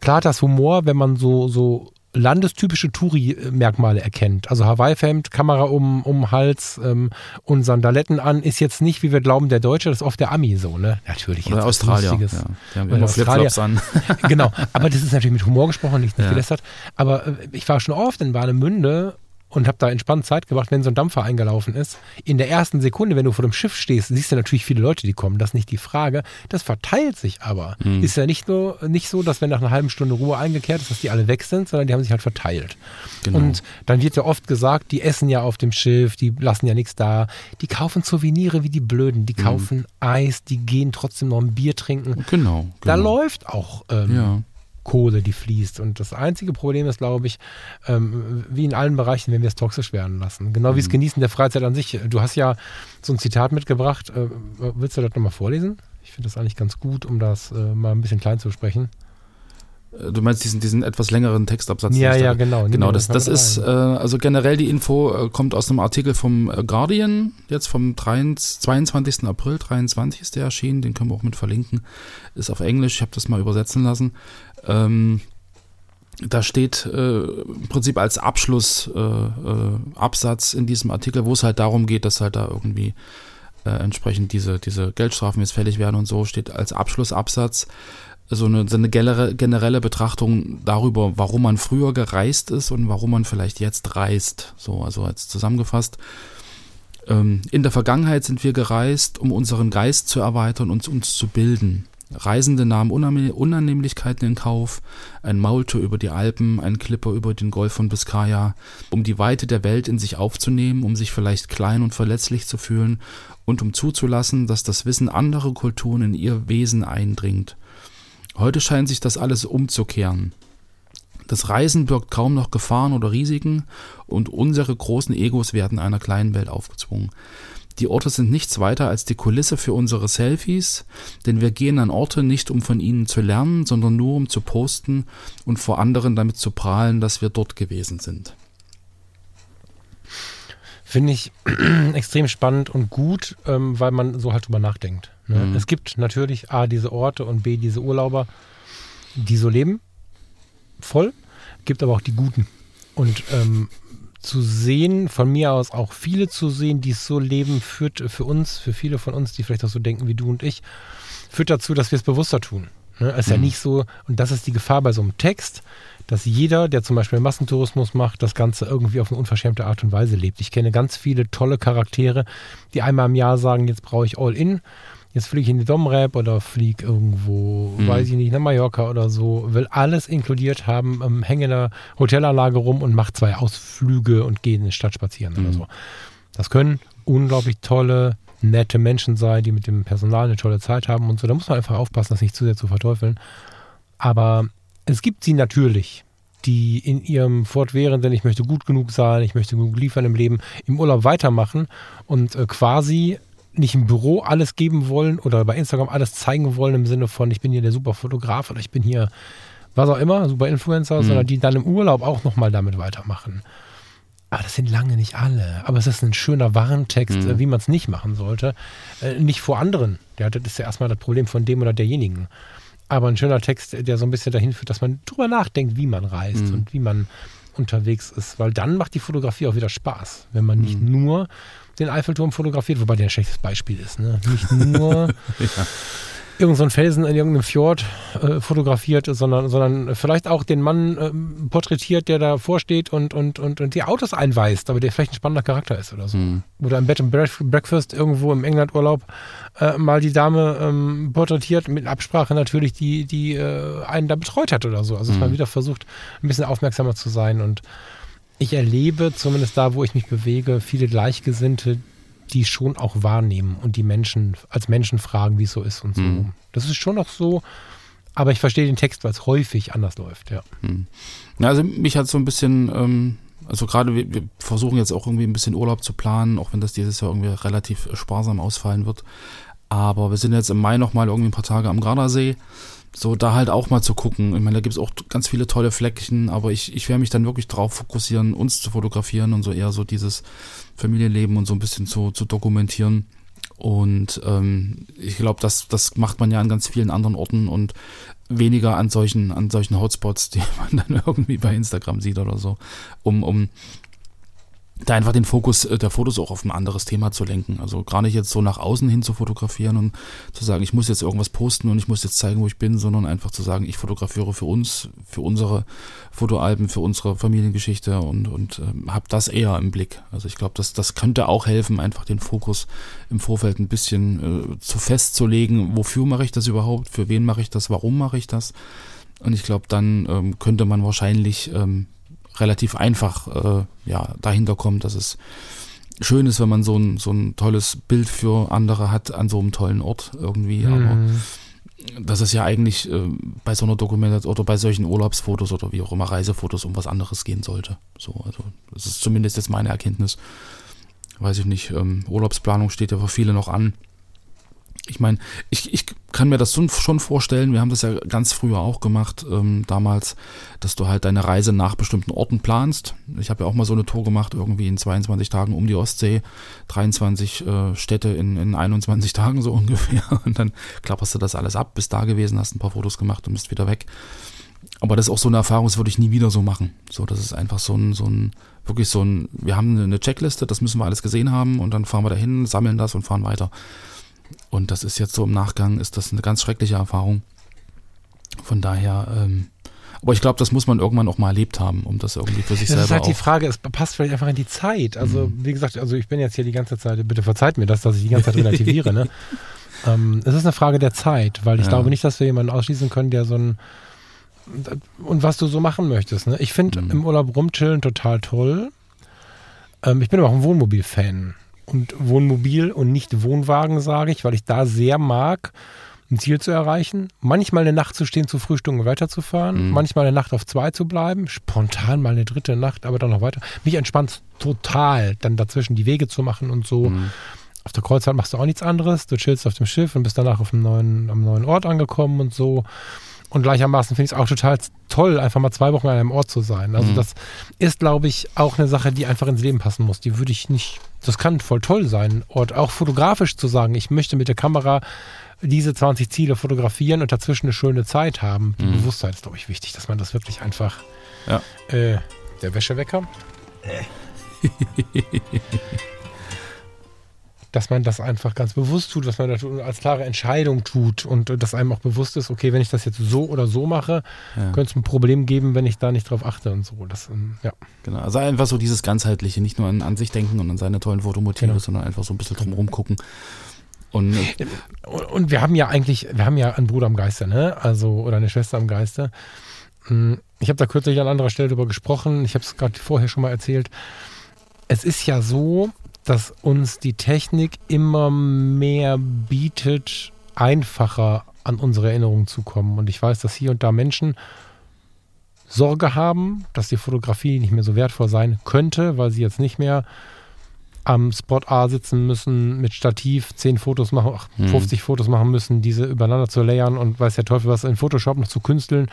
Klar hat das Humor, wenn man so, so landestypische Touri-Merkmale erkennt. Also Hawaii-Hemd, Kamera um, um Hals ähm, und Sandaletten an, ist jetzt nicht, wie wir glauben, der Deutsche, das ist oft der Ami so, ne? Natürlich. Oder Australier. Ja. Die haben immer Flipflops an. genau, aber das ist natürlich mit Humor gesprochen, nicht, nicht ja. gelästert. Aber äh, ich war schon oft in Warnemünde und habe da entspannt Zeit gemacht, wenn so ein Dampfer eingelaufen ist. In der ersten Sekunde, wenn du vor dem Schiff stehst, siehst du natürlich viele Leute, die kommen. Das ist nicht die Frage. Das verteilt sich aber. Mhm. Ist ja nicht nur nicht so, dass wenn nach einer halben Stunde Ruhe eingekehrt ist, dass die alle weg sind, sondern die haben sich halt verteilt. Genau. Und dann wird ja oft gesagt, die essen ja auf dem Schiff, die lassen ja nichts da. Die kaufen Souvenire wie die Blöden. Die mhm. kaufen mhm. Eis, die gehen trotzdem noch ein Bier trinken. Genau. genau. Da läuft auch ähm, ja. Kohle, die fließt. Und das einzige Problem ist, glaube ich, ähm, wie in allen Bereichen, wenn wir es toxisch werden lassen. Genau wie mhm. das Genießen der Freizeit an sich. Du hast ja so ein Zitat mitgebracht. Äh, willst du das nochmal vorlesen? Ich finde das eigentlich ganz gut, um das äh, mal ein bisschen klein zu sprechen. Äh, du meinst diesen, diesen etwas längeren Textabsatz? Ja, ja, genau. Genau, das, das ist, äh, also generell die Info äh, kommt aus einem Artikel vom äh, Guardian, jetzt vom 23, 22. April 23 ist der erschienen, den können wir auch mit verlinken. Ist auf Englisch, ich habe das mal übersetzen lassen. Ähm, da steht äh, im Prinzip als Abschlussabsatz äh, in diesem Artikel, wo es halt darum geht, dass halt da irgendwie entsprechend diese, diese Geldstrafen jetzt fällig werden und so, steht als Abschlussabsatz so eine, so eine generelle Betrachtung darüber, warum man früher gereist ist und warum man vielleicht jetzt reist. So, also jetzt zusammengefasst. Ähm, in der Vergangenheit sind wir gereist, um unseren Geist zu erweitern und uns zu bilden. Reisende nahmen Unannehmlichkeiten in Kauf, ein Maultour über die Alpen, ein Clipper über den Golf von Biscaya, um die Weite der Welt in sich aufzunehmen, um sich vielleicht klein und verletzlich zu fühlen und um zuzulassen, dass das Wissen anderer Kulturen in ihr Wesen eindringt. Heute scheint sich das alles umzukehren. Das Reisen birgt kaum noch Gefahren oder Risiken und unsere großen Egos werden einer kleinen Welt aufgezwungen. Die Orte sind nichts weiter als die Kulisse für unsere Selfies, denn wir gehen an Orte nicht, um von ihnen zu lernen, sondern nur um zu posten und vor anderen damit zu prahlen, dass wir dort gewesen sind. Finde ich extrem spannend und gut, ähm, weil man so halt drüber nachdenkt. Ne? Mhm. Es gibt natürlich A, diese Orte und B, diese Urlauber, die so leben, voll, gibt aber auch die Guten. Und ähm, zu sehen, von mir aus auch viele zu sehen, die es so leben, führt für uns, für viele von uns, die vielleicht auch so denken wie du und ich, führt dazu, dass wir es bewusster tun. Ne? Es ist mhm. ja nicht so, und das ist die Gefahr bei so einem Text, dass jeder, der zum Beispiel Massentourismus macht, das Ganze irgendwie auf eine unverschämte Art und Weise lebt. Ich kenne ganz viele tolle Charaktere, die einmal im Jahr sagen, jetzt brauche ich All-In jetzt fliege ich in die Domrep oder fliege irgendwo, mhm. weiß ich nicht, nach Mallorca oder so, will alles inkludiert haben, ähm, hänge in der Hotelanlage rum und mache zwei Ausflüge und gehe in die Stadt spazieren mhm. oder so. Das können unglaublich tolle, nette Menschen sein, die mit dem Personal eine tolle Zeit haben und so. Da muss man einfach aufpassen, das nicht zu sehr zu verteufeln. Aber es gibt sie natürlich, die in ihrem fortwährenden, ich möchte gut genug sein, ich möchte genug liefern im Leben, im Urlaub weitermachen und äh, quasi nicht im Büro alles geben wollen oder bei Instagram alles zeigen wollen im Sinne von, ich bin hier der super Fotograf oder ich bin hier was auch immer, super Influencer, mhm. sondern die dann im Urlaub auch nochmal damit weitermachen. Aber das sind lange nicht alle. Aber es ist ein schöner Warntext, mhm. wie man es nicht machen sollte. Äh, nicht vor anderen. Ja, das ist ja erstmal das Problem von dem oder derjenigen. Aber ein schöner Text, der so ein bisschen dahin führt, dass man drüber nachdenkt, wie man reist mhm. und wie man unterwegs ist. Weil dann macht die Fotografie auch wieder Spaß. Wenn man nicht mhm. nur den Eiffelturm fotografiert, wobei der ein schlechtes Beispiel ist. Ne? Nicht nur ja. irgendein so Felsen in irgendeinem Fjord äh, fotografiert, sondern, sondern vielleicht auch den Mann äh, porträtiert, der davor steht und, und, und, und die Autos einweist, aber der vielleicht ein spannender Charakter ist oder so. Mhm. Oder im Bed and Breakfast irgendwo im Englandurlaub äh, mal die Dame ähm, porträtiert, mit Absprache natürlich, die, die äh, einen da betreut hat oder so. Also dass mhm. man wieder versucht, ein bisschen aufmerksamer zu sein und ich erlebe, zumindest da, wo ich mich bewege, viele Gleichgesinnte, die schon auch wahrnehmen und die Menschen als Menschen fragen, wie es so ist und so. Mhm. Das ist schon noch so, aber ich verstehe den Text, weil es häufig anders läuft, ja. Mhm. Also mich hat so ein bisschen, ähm, also gerade wir, wir, versuchen jetzt auch irgendwie ein bisschen Urlaub zu planen, auch wenn das dieses Jahr irgendwie relativ sparsam ausfallen wird. Aber wir sind jetzt im Mai nochmal irgendwie ein paar Tage am Gardasee so da halt auch mal zu gucken. Ich meine, da gibt es auch ganz viele tolle Fleckchen, aber ich, ich werde mich dann wirklich drauf fokussieren, uns zu fotografieren und so eher so dieses Familienleben und so ein bisschen zu, zu dokumentieren. Und ähm, ich glaube, das, das macht man ja an ganz vielen anderen Orten und weniger an solchen, an solchen Hotspots, die man dann irgendwie bei Instagram sieht oder so, um, um da einfach den Fokus äh, der Fotos auch auf ein anderes Thema zu lenken. Also gar nicht jetzt so nach außen hin zu fotografieren und zu sagen, ich muss jetzt irgendwas posten und ich muss jetzt zeigen, wo ich bin, sondern einfach zu sagen, ich fotografiere für uns, für unsere Fotoalben, für unsere Familiengeschichte und, und äh, habe das eher im Blick. Also ich glaube, das, das könnte auch helfen, einfach den Fokus im Vorfeld ein bisschen äh, zu festzulegen, wofür mache ich das überhaupt, für wen mache ich das, warum mache ich das. Und ich glaube, dann ähm, könnte man wahrscheinlich ähm, relativ einfach äh, ja, dahinter kommt, dass es schön ist, wenn man so ein, so ein tolles Bild für andere hat an so einem tollen Ort irgendwie. Mhm. Aber dass es ja eigentlich äh, bei so einer Dokumentation oder bei solchen Urlaubsfotos oder wie auch immer Reisefotos um was anderes gehen sollte. So, also das ist zumindest jetzt meine Erkenntnis. Weiß ich nicht. Ähm, Urlaubsplanung steht ja für viele noch an ich meine, ich, ich kann mir das schon vorstellen, wir haben das ja ganz früher auch gemacht, ähm, damals, dass du halt deine Reise nach bestimmten Orten planst. Ich habe ja auch mal so eine Tour gemacht, irgendwie in 22 Tagen um die Ostsee, 23 äh, Städte in, in 21 Tagen so ungefähr. Und dann klapperst du das alles ab, bist da gewesen, hast ein paar Fotos gemacht und bist wieder weg. Aber das ist auch so eine Erfahrung, das würde ich nie wieder so machen. So, das ist einfach so ein, so ein, wirklich so ein, wir haben eine Checkliste, das müssen wir alles gesehen haben und dann fahren wir dahin, sammeln das und fahren weiter. Und das ist jetzt so im Nachgang, ist das eine ganz schreckliche Erfahrung. Von daher, ähm, aber ich glaube, das muss man irgendwann auch mal erlebt haben, um das irgendwie für sich das selber. Das ist halt die Frage, es passt vielleicht einfach in die Zeit. Also, mhm. wie gesagt, also ich bin jetzt hier die ganze Zeit, bitte verzeiht mir das, dass ich die ganze Zeit relativiere, ne? ähm, es ist eine Frage der Zeit, weil ich ja. glaube nicht, dass wir jemanden ausschließen können, der so ein und was du so machen möchtest. Ne? Ich finde mhm. im Urlaub rumchillen total toll. Ähm, ich bin aber auch ein Wohnmobil-Fan und Wohnmobil und nicht Wohnwagen, sage ich, weil ich da sehr mag, ein Ziel zu erreichen. Manchmal eine Nacht zu stehen, zu frühstücken und weiterzufahren. Mhm. Manchmal eine Nacht auf zwei zu bleiben. Spontan mal eine dritte Nacht, aber dann noch weiter. Mich entspannt total, dann dazwischen die Wege zu machen und so. Mhm. Auf der Kreuzfahrt machst du auch nichts anderes. Du chillst auf dem Schiff und bist danach auf einem neuen, am neuen Ort angekommen und so. Und gleichermaßen finde ich es auch total toll, einfach mal zwei Wochen an einem Ort zu sein. Also mhm. das ist, glaube ich, auch eine Sache, die einfach ins Leben passen muss. Die würde ich nicht, das kann voll toll sein. Ort auch fotografisch zu sagen, ich möchte mit der Kamera diese 20 Ziele fotografieren und dazwischen eine schöne Zeit haben. Die mhm. Bewusstheit ist, glaube ich, wichtig, dass man das wirklich einfach. Ja. Äh, der Wäschewecker. Äh. dass man das einfach ganz bewusst tut, dass man das als klare Entscheidung tut und dass einem auch bewusst ist, okay, wenn ich das jetzt so oder so mache, ja. könnte es ein Problem geben, wenn ich da nicht drauf achte und so. Das, ähm, ja. Genau, also einfach so dieses ganzheitliche, nicht nur an, an sich denken und an seine tollen Fotomotive, genau. sondern einfach so ein bisschen drumherum gucken. Und, und wir haben ja eigentlich, wir haben ja einen Bruder am Geiste, ne? Also, oder eine Schwester am Geiste. Hm, ich habe da kürzlich an anderer Stelle drüber gesprochen. Ich habe es gerade vorher schon mal erzählt. Es ist ja so, dass uns die Technik immer mehr bietet, einfacher an unsere Erinnerungen zu kommen. Und ich weiß, dass hier und da Menschen Sorge haben, dass die Fotografie nicht mehr so wertvoll sein könnte, weil sie jetzt nicht mehr am Spot A sitzen müssen, mit Stativ 10 Fotos machen, ach, 50 mhm. Fotos machen müssen, diese übereinander zu layern und weiß der Teufel was in Photoshop noch zu künsteln.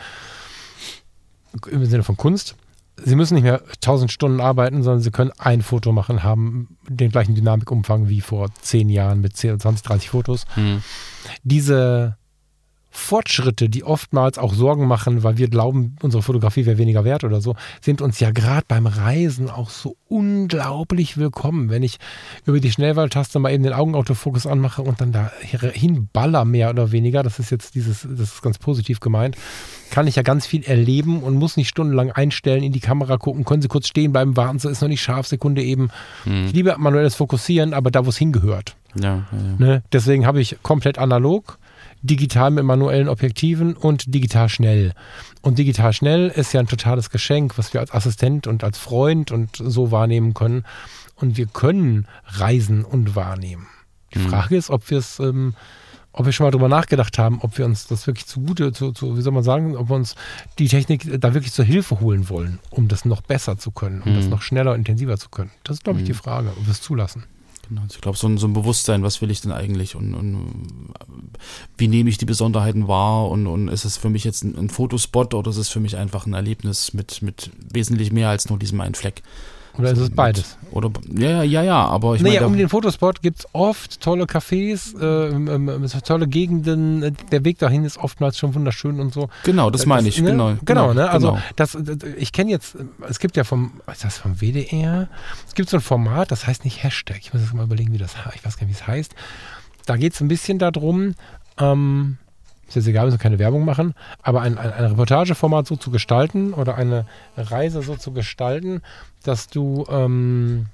Im Sinne von Kunst. Sie müssen nicht mehr 1000 Stunden arbeiten, sondern Sie können ein Foto machen, haben den gleichen Dynamikumfang wie vor 10 Jahren mit 10, 20, 30 Fotos. Hm. Diese Fortschritte, die oftmals auch Sorgen machen, weil wir glauben, unsere Fotografie wäre weniger wert oder so, sind uns ja gerade beim Reisen auch so unglaublich willkommen. Wenn ich über die Schnellwahltaste mal eben den Augenautofokus anmache und dann da hinballer mehr oder weniger, das ist jetzt dieses, das ist ganz positiv gemeint, kann ich ja ganz viel erleben und muss nicht stundenlang einstellen, in die Kamera gucken, können Sie kurz stehen bleiben, warten Sie, ist noch nicht scharf, Sekunde eben. Hm. Ich liebe manuelles Fokussieren, aber da, wo es hingehört. Ja, ja. Ne? Deswegen habe ich komplett analog digital mit manuellen Objektiven und digital schnell. Und digital schnell ist ja ein totales Geschenk, was wir als Assistent und als Freund und so wahrnehmen können. Und wir können reisen und wahrnehmen. Die mhm. Frage ist, ob wir es, ähm, ob wir schon mal drüber nachgedacht haben, ob wir uns das wirklich zugute, zu, zu, wie soll man sagen, ob wir uns die Technik da wirklich zur Hilfe holen wollen, um das noch besser zu können, um mhm. das noch schneller, intensiver zu können. Das ist, glaube ich, mhm. die Frage, ob wir es zulassen. Genau, also ich glaube, so ein, so ein Bewusstsein, was will ich denn eigentlich und, und wie nehme ich die Besonderheiten wahr und, und ist es für mich jetzt ein, ein Fotospot oder ist es für mich einfach ein Erlebnis mit, mit wesentlich mehr als nur diesem einen Fleck? Oder ist es beides? Oder, ja, ja, ja, aber ich naja, meine. um den Fotospot gibt es oft tolle Cafés, äh, ähm, ähm, tolle Gegenden. Der Weg dahin ist oftmals schon wunderschön und so. Genau, das, das meine ich. Ne? Genau, genau, ne? Also, genau. Das, ich kenne jetzt, es gibt ja vom, ist das vom WDR? Es gibt so ein Format, das heißt nicht Hashtag. Ich muss jetzt mal überlegen, wie das, ich weiß gar nicht, wie es heißt. Da geht es ein bisschen darum, ähm, ist jetzt egal, wir müssen keine Werbung machen, aber ein, ein, ein, Reportageformat so zu gestalten oder eine Reise so zu gestalten, dass du ähm,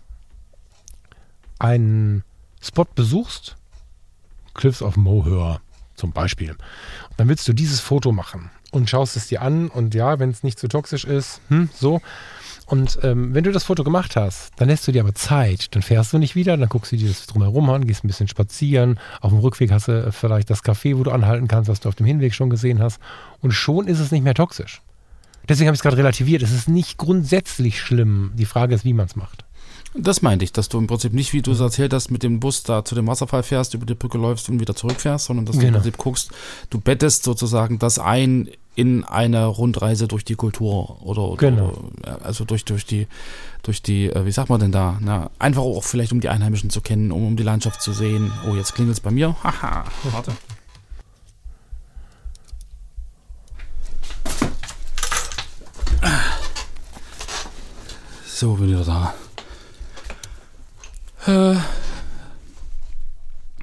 einen Spot besuchst, Cliffs of Moher zum Beispiel. Und dann willst du dieses Foto machen und schaust es dir an und ja, wenn es nicht zu toxisch ist, hm, so. Und ähm, wenn du das Foto gemacht hast, dann lässt du dir aber Zeit. Dann fährst du nicht wieder, dann guckst du dir das drumherum an, gehst ein bisschen spazieren. Auf dem Rückweg hast du vielleicht das Café, wo du anhalten kannst, was du auf dem Hinweg schon gesehen hast. Und schon ist es nicht mehr toxisch. Deswegen habe ich es gerade relativiert. Es ist nicht grundsätzlich schlimm. Die Frage ist, wie man es macht. Das meinte ich, dass du im Prinzip nicht, wie du es erzählt hast, mit dem Bus da zu dem Wasserfall fährst, über die Brücke läufst und wieder zurückfährst, sondern dass du im Prinzip guckst, du bettest sozusagen das ein in eine Rundreise durch die Kultur oder, oder genau. also durch, durch die, durch die, äh, wie sagt man denn da? Na, einfach auch vielleicht um die Einheimischen zu kennen, um, um die Landschaft zu sehen. Oh, jetzt klingelt es bei mir. Haha, warte. So, bin wieder da. Äh,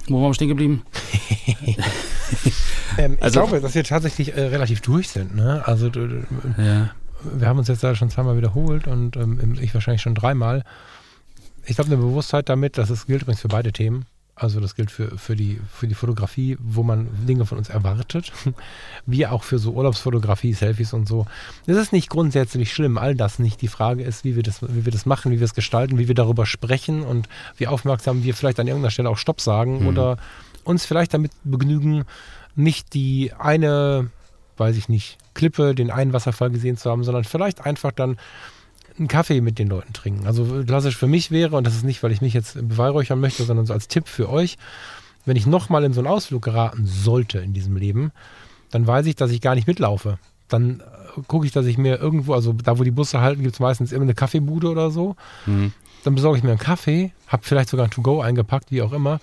wo waren wir stehen geblieben? ähm, ich also, glaube, dass wir tatsächlich äh, relativ durch sind. Ne? Also ja. wir haben uns jetzt da schon zweimal wiederholt und ähm, ich wahrscheinlich schon dreimal. Ich glaube, eine Bewusstheit damit, dass es gilt übrigens für beide Themen. Also das gilt für, für, die, für die Fotografie, wo man Dinge von uns erwartet, wie auch für so Urlaubsfotografie, Selfies und so. Es ist nicht grundsätzlich schlimm, all das nicht. Die Frage ist, wie wir das, wie wir das machen, wie wir es gestalten, wie wir darüber sprechen und wie aufmerksam wir vielleicht an irgendeiner Stelle auch Stopp sagen mhm. oder uns vielleicht damit begnügen, nicht die eine, weiß ich nicht, Klippe, den einen Wasserfall gesehen zu haben, sondern vielleicht einfach dann einen Kaffee mit den Leuten trinken. Also klassisch für mich wäre, und das ist nicht, weil ich mich jetzt beweihräuchern möchte, sondern so als Tipp für euch, wenn ich nochmal in so einen Ausflug geraten sollte in diesem Leben, dann weiß ich, dass ich gar nicht mitlaufe. Dann äh, gucke ich, dass ich mir irgendwo, also da, wo die Busse halten, gibt es meistens immer eine Kaffeebude oder so. Mhm. Dann besorge ich mir einen Kaffee, habe vielleicht sogar ein To-Go eingepackt, wie auch immer,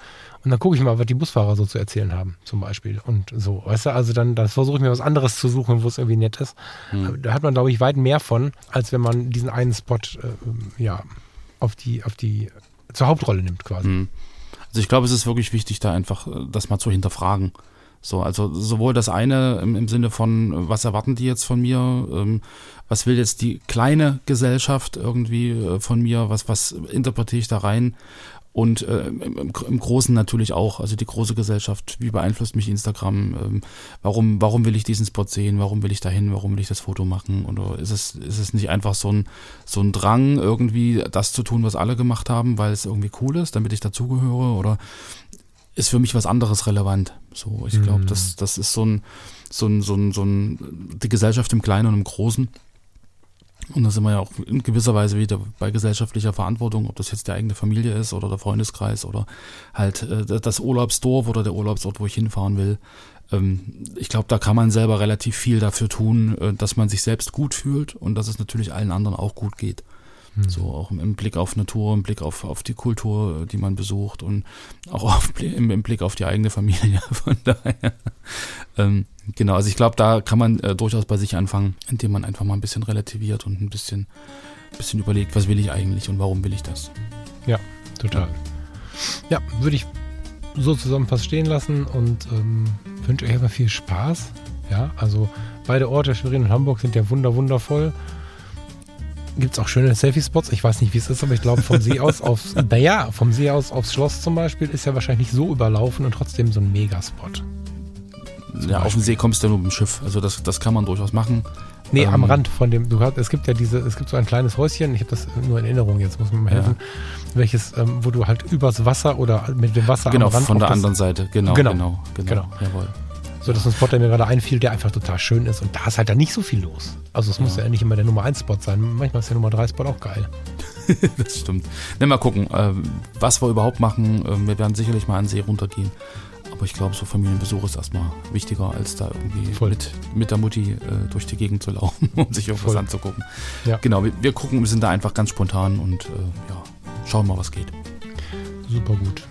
und dann gucke ich mal, was die Busfahrer so zu erzählen haben, zum Beispiel. Und so, weißt du, also dann, versuche ich mir was anderes zu suchen, wo es irgendwie nett ist. Mhm. Da hat man, glaube ich, weit mehr von, als wenn man diesen einen Spot, äh, ja, auf die, auf die, zur Hauptrolle nimmt quasi. Mhm. Also ich glaube, es ist wirklich wichtig, da einfach äh, das mal zu hinterfragen. So, also sowohl das eine im, im Sinne von, was erwarten die jetzt von mir, ähm, was will jetzt die kleine Gesellschaft irgendwie äh, von mir, was, was interpretiere ich da rein und äh, im, im, Großen natürlich auch, also die große Gesellschaft, wie beeinflusst mich Instagram, ähm, warum, warum will ich diesen Spot sehen, warum will ich dahin, warum will ich das Foto machen oder ist es, ist es nicht einfach so ein, so ein Drang, irgendwie das zu tun, was alle gemacht haben, weil es irgendwie cool ist, damit ich dazugehöre oder ist für mich was anderes relevant. So, ich glaube, mhm. das, das ist so ein, so ein, so ein, so ein, die Gesellschaft im Kleinen und im Großen. Und da sind wir ja auch in gewisser Weise wieder bei gesellschaftlicher Verantwortung, ob das jetzt die eigene Familie ist oder der Freundeskreis oder halt äh, das Urlaubsdorf oder der Urlaubsort, wo ich hinfahren will. Ähm, ich glaube, da kann man selber relativ viel dafür tun, äh, dass man sich selbst gut fühlt und dass es natürlich allen anderen auch gut geht. Mhm. So auch im, Blick auf Natur, im Blick auf, auf die Kultur, die man besucht und auch auf, im, im Blick auf die eigene Familie. Von daher, ähm, genau, also ich glaube, da kann man äh, durchaus bei sich anfangen, indem man einfach mal ein bisschen relativiert und ein bisschen, bisschen überlegt, was will ich eigentlich und warum will ich das. Ja, total. Ja, würde ich so zusammenfassend stehen lassen und ähm, wünsche euch aber viel Spaß. Ja, also beide Orte, Schwerin und Hamburg, sind ja wunder wundervoll gibt es auch schöne Selfie-Spots. Ich weiß nicht, wie es ist, aber ich glaube, vom See aus aufs, naja, vom See aus aufs Schloss zum Beispiel ist ja wahrscheinlich nicht so überlaufen und trotzdem so ein Megaspot. Ja, auf dem See kommst du ja nur mit dem Schiff. Also das, das kann man durchaus machen. Nee, ähm, am Rand von dem, du hast, es gibt ja diese, es gibt so ein kleines Häuschen, ich habe das nur in Erinnerung, jetzt muss man mir helfen, ja. welches, ähm, wo du halt übers Wasser oder mit dem Wasser genau, am Rand. Genau, von der anderen Seite, genau, genau, genau, genau, genau. jawohl. So, das ist ein Spot, der mir gerade einfiel, der einfach total schön ist. Und da ist halt dann nicht so viel los. Also es ja. muss ja nicht immer der Nummer 1 Spot sein. Manchmal ist der Nummer 3 Spot auch geil. das stimmt. Ne, mal gucken, äh, was wir überhaupt machen. Äh, wir werden sicherlich mal an See runtergehen. Aber ich glaube, so Familienbesuch ist erstmal wichtiger, als da irgendwie Voll. mit, mit der Mutti äh, durch die Gegend zu laufen, um sich irgendwas Voll. anzugucken. Ja. Genau, wir, wir gucken, wir sind da einfach ganz spontan und äh, ja, schauen mal, was geht. Super gut.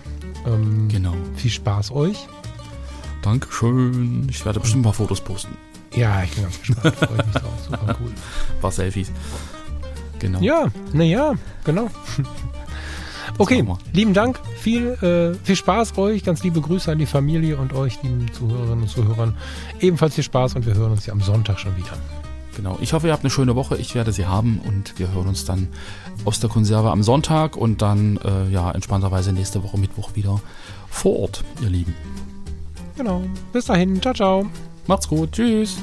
Ähm, Genau. Viel Spaß euch. Dankeschön. Ich werde bestimmt ein paar Fotos posten. Ja, ich bin ganz gespannt. Freue mich drauf. Super cool. Ein paar Selfies. Genau. Ja, naja, genau. Okay, lieben Dank. Viel, äh, viel Spaß euch. Ganz liebe Grüße an die Familie und euch, lieben Zuhörerinnen und Zuhörern. Ebenfalls viel Spaß und wir hören uns ja am Sonntag schon wieder. Genau. Ich hoffe, ihr habt eine schöne Woche. Ich werde sie haben und wir hören uns dann aus der Konserve am Sonntag und dann äh, ja entspannterweise nächste Woche Mittwoch wieder vor Ort, ihr Lieben. Genau. Bis dahin. Ciao, ciao. Macht's gut. Tschüss.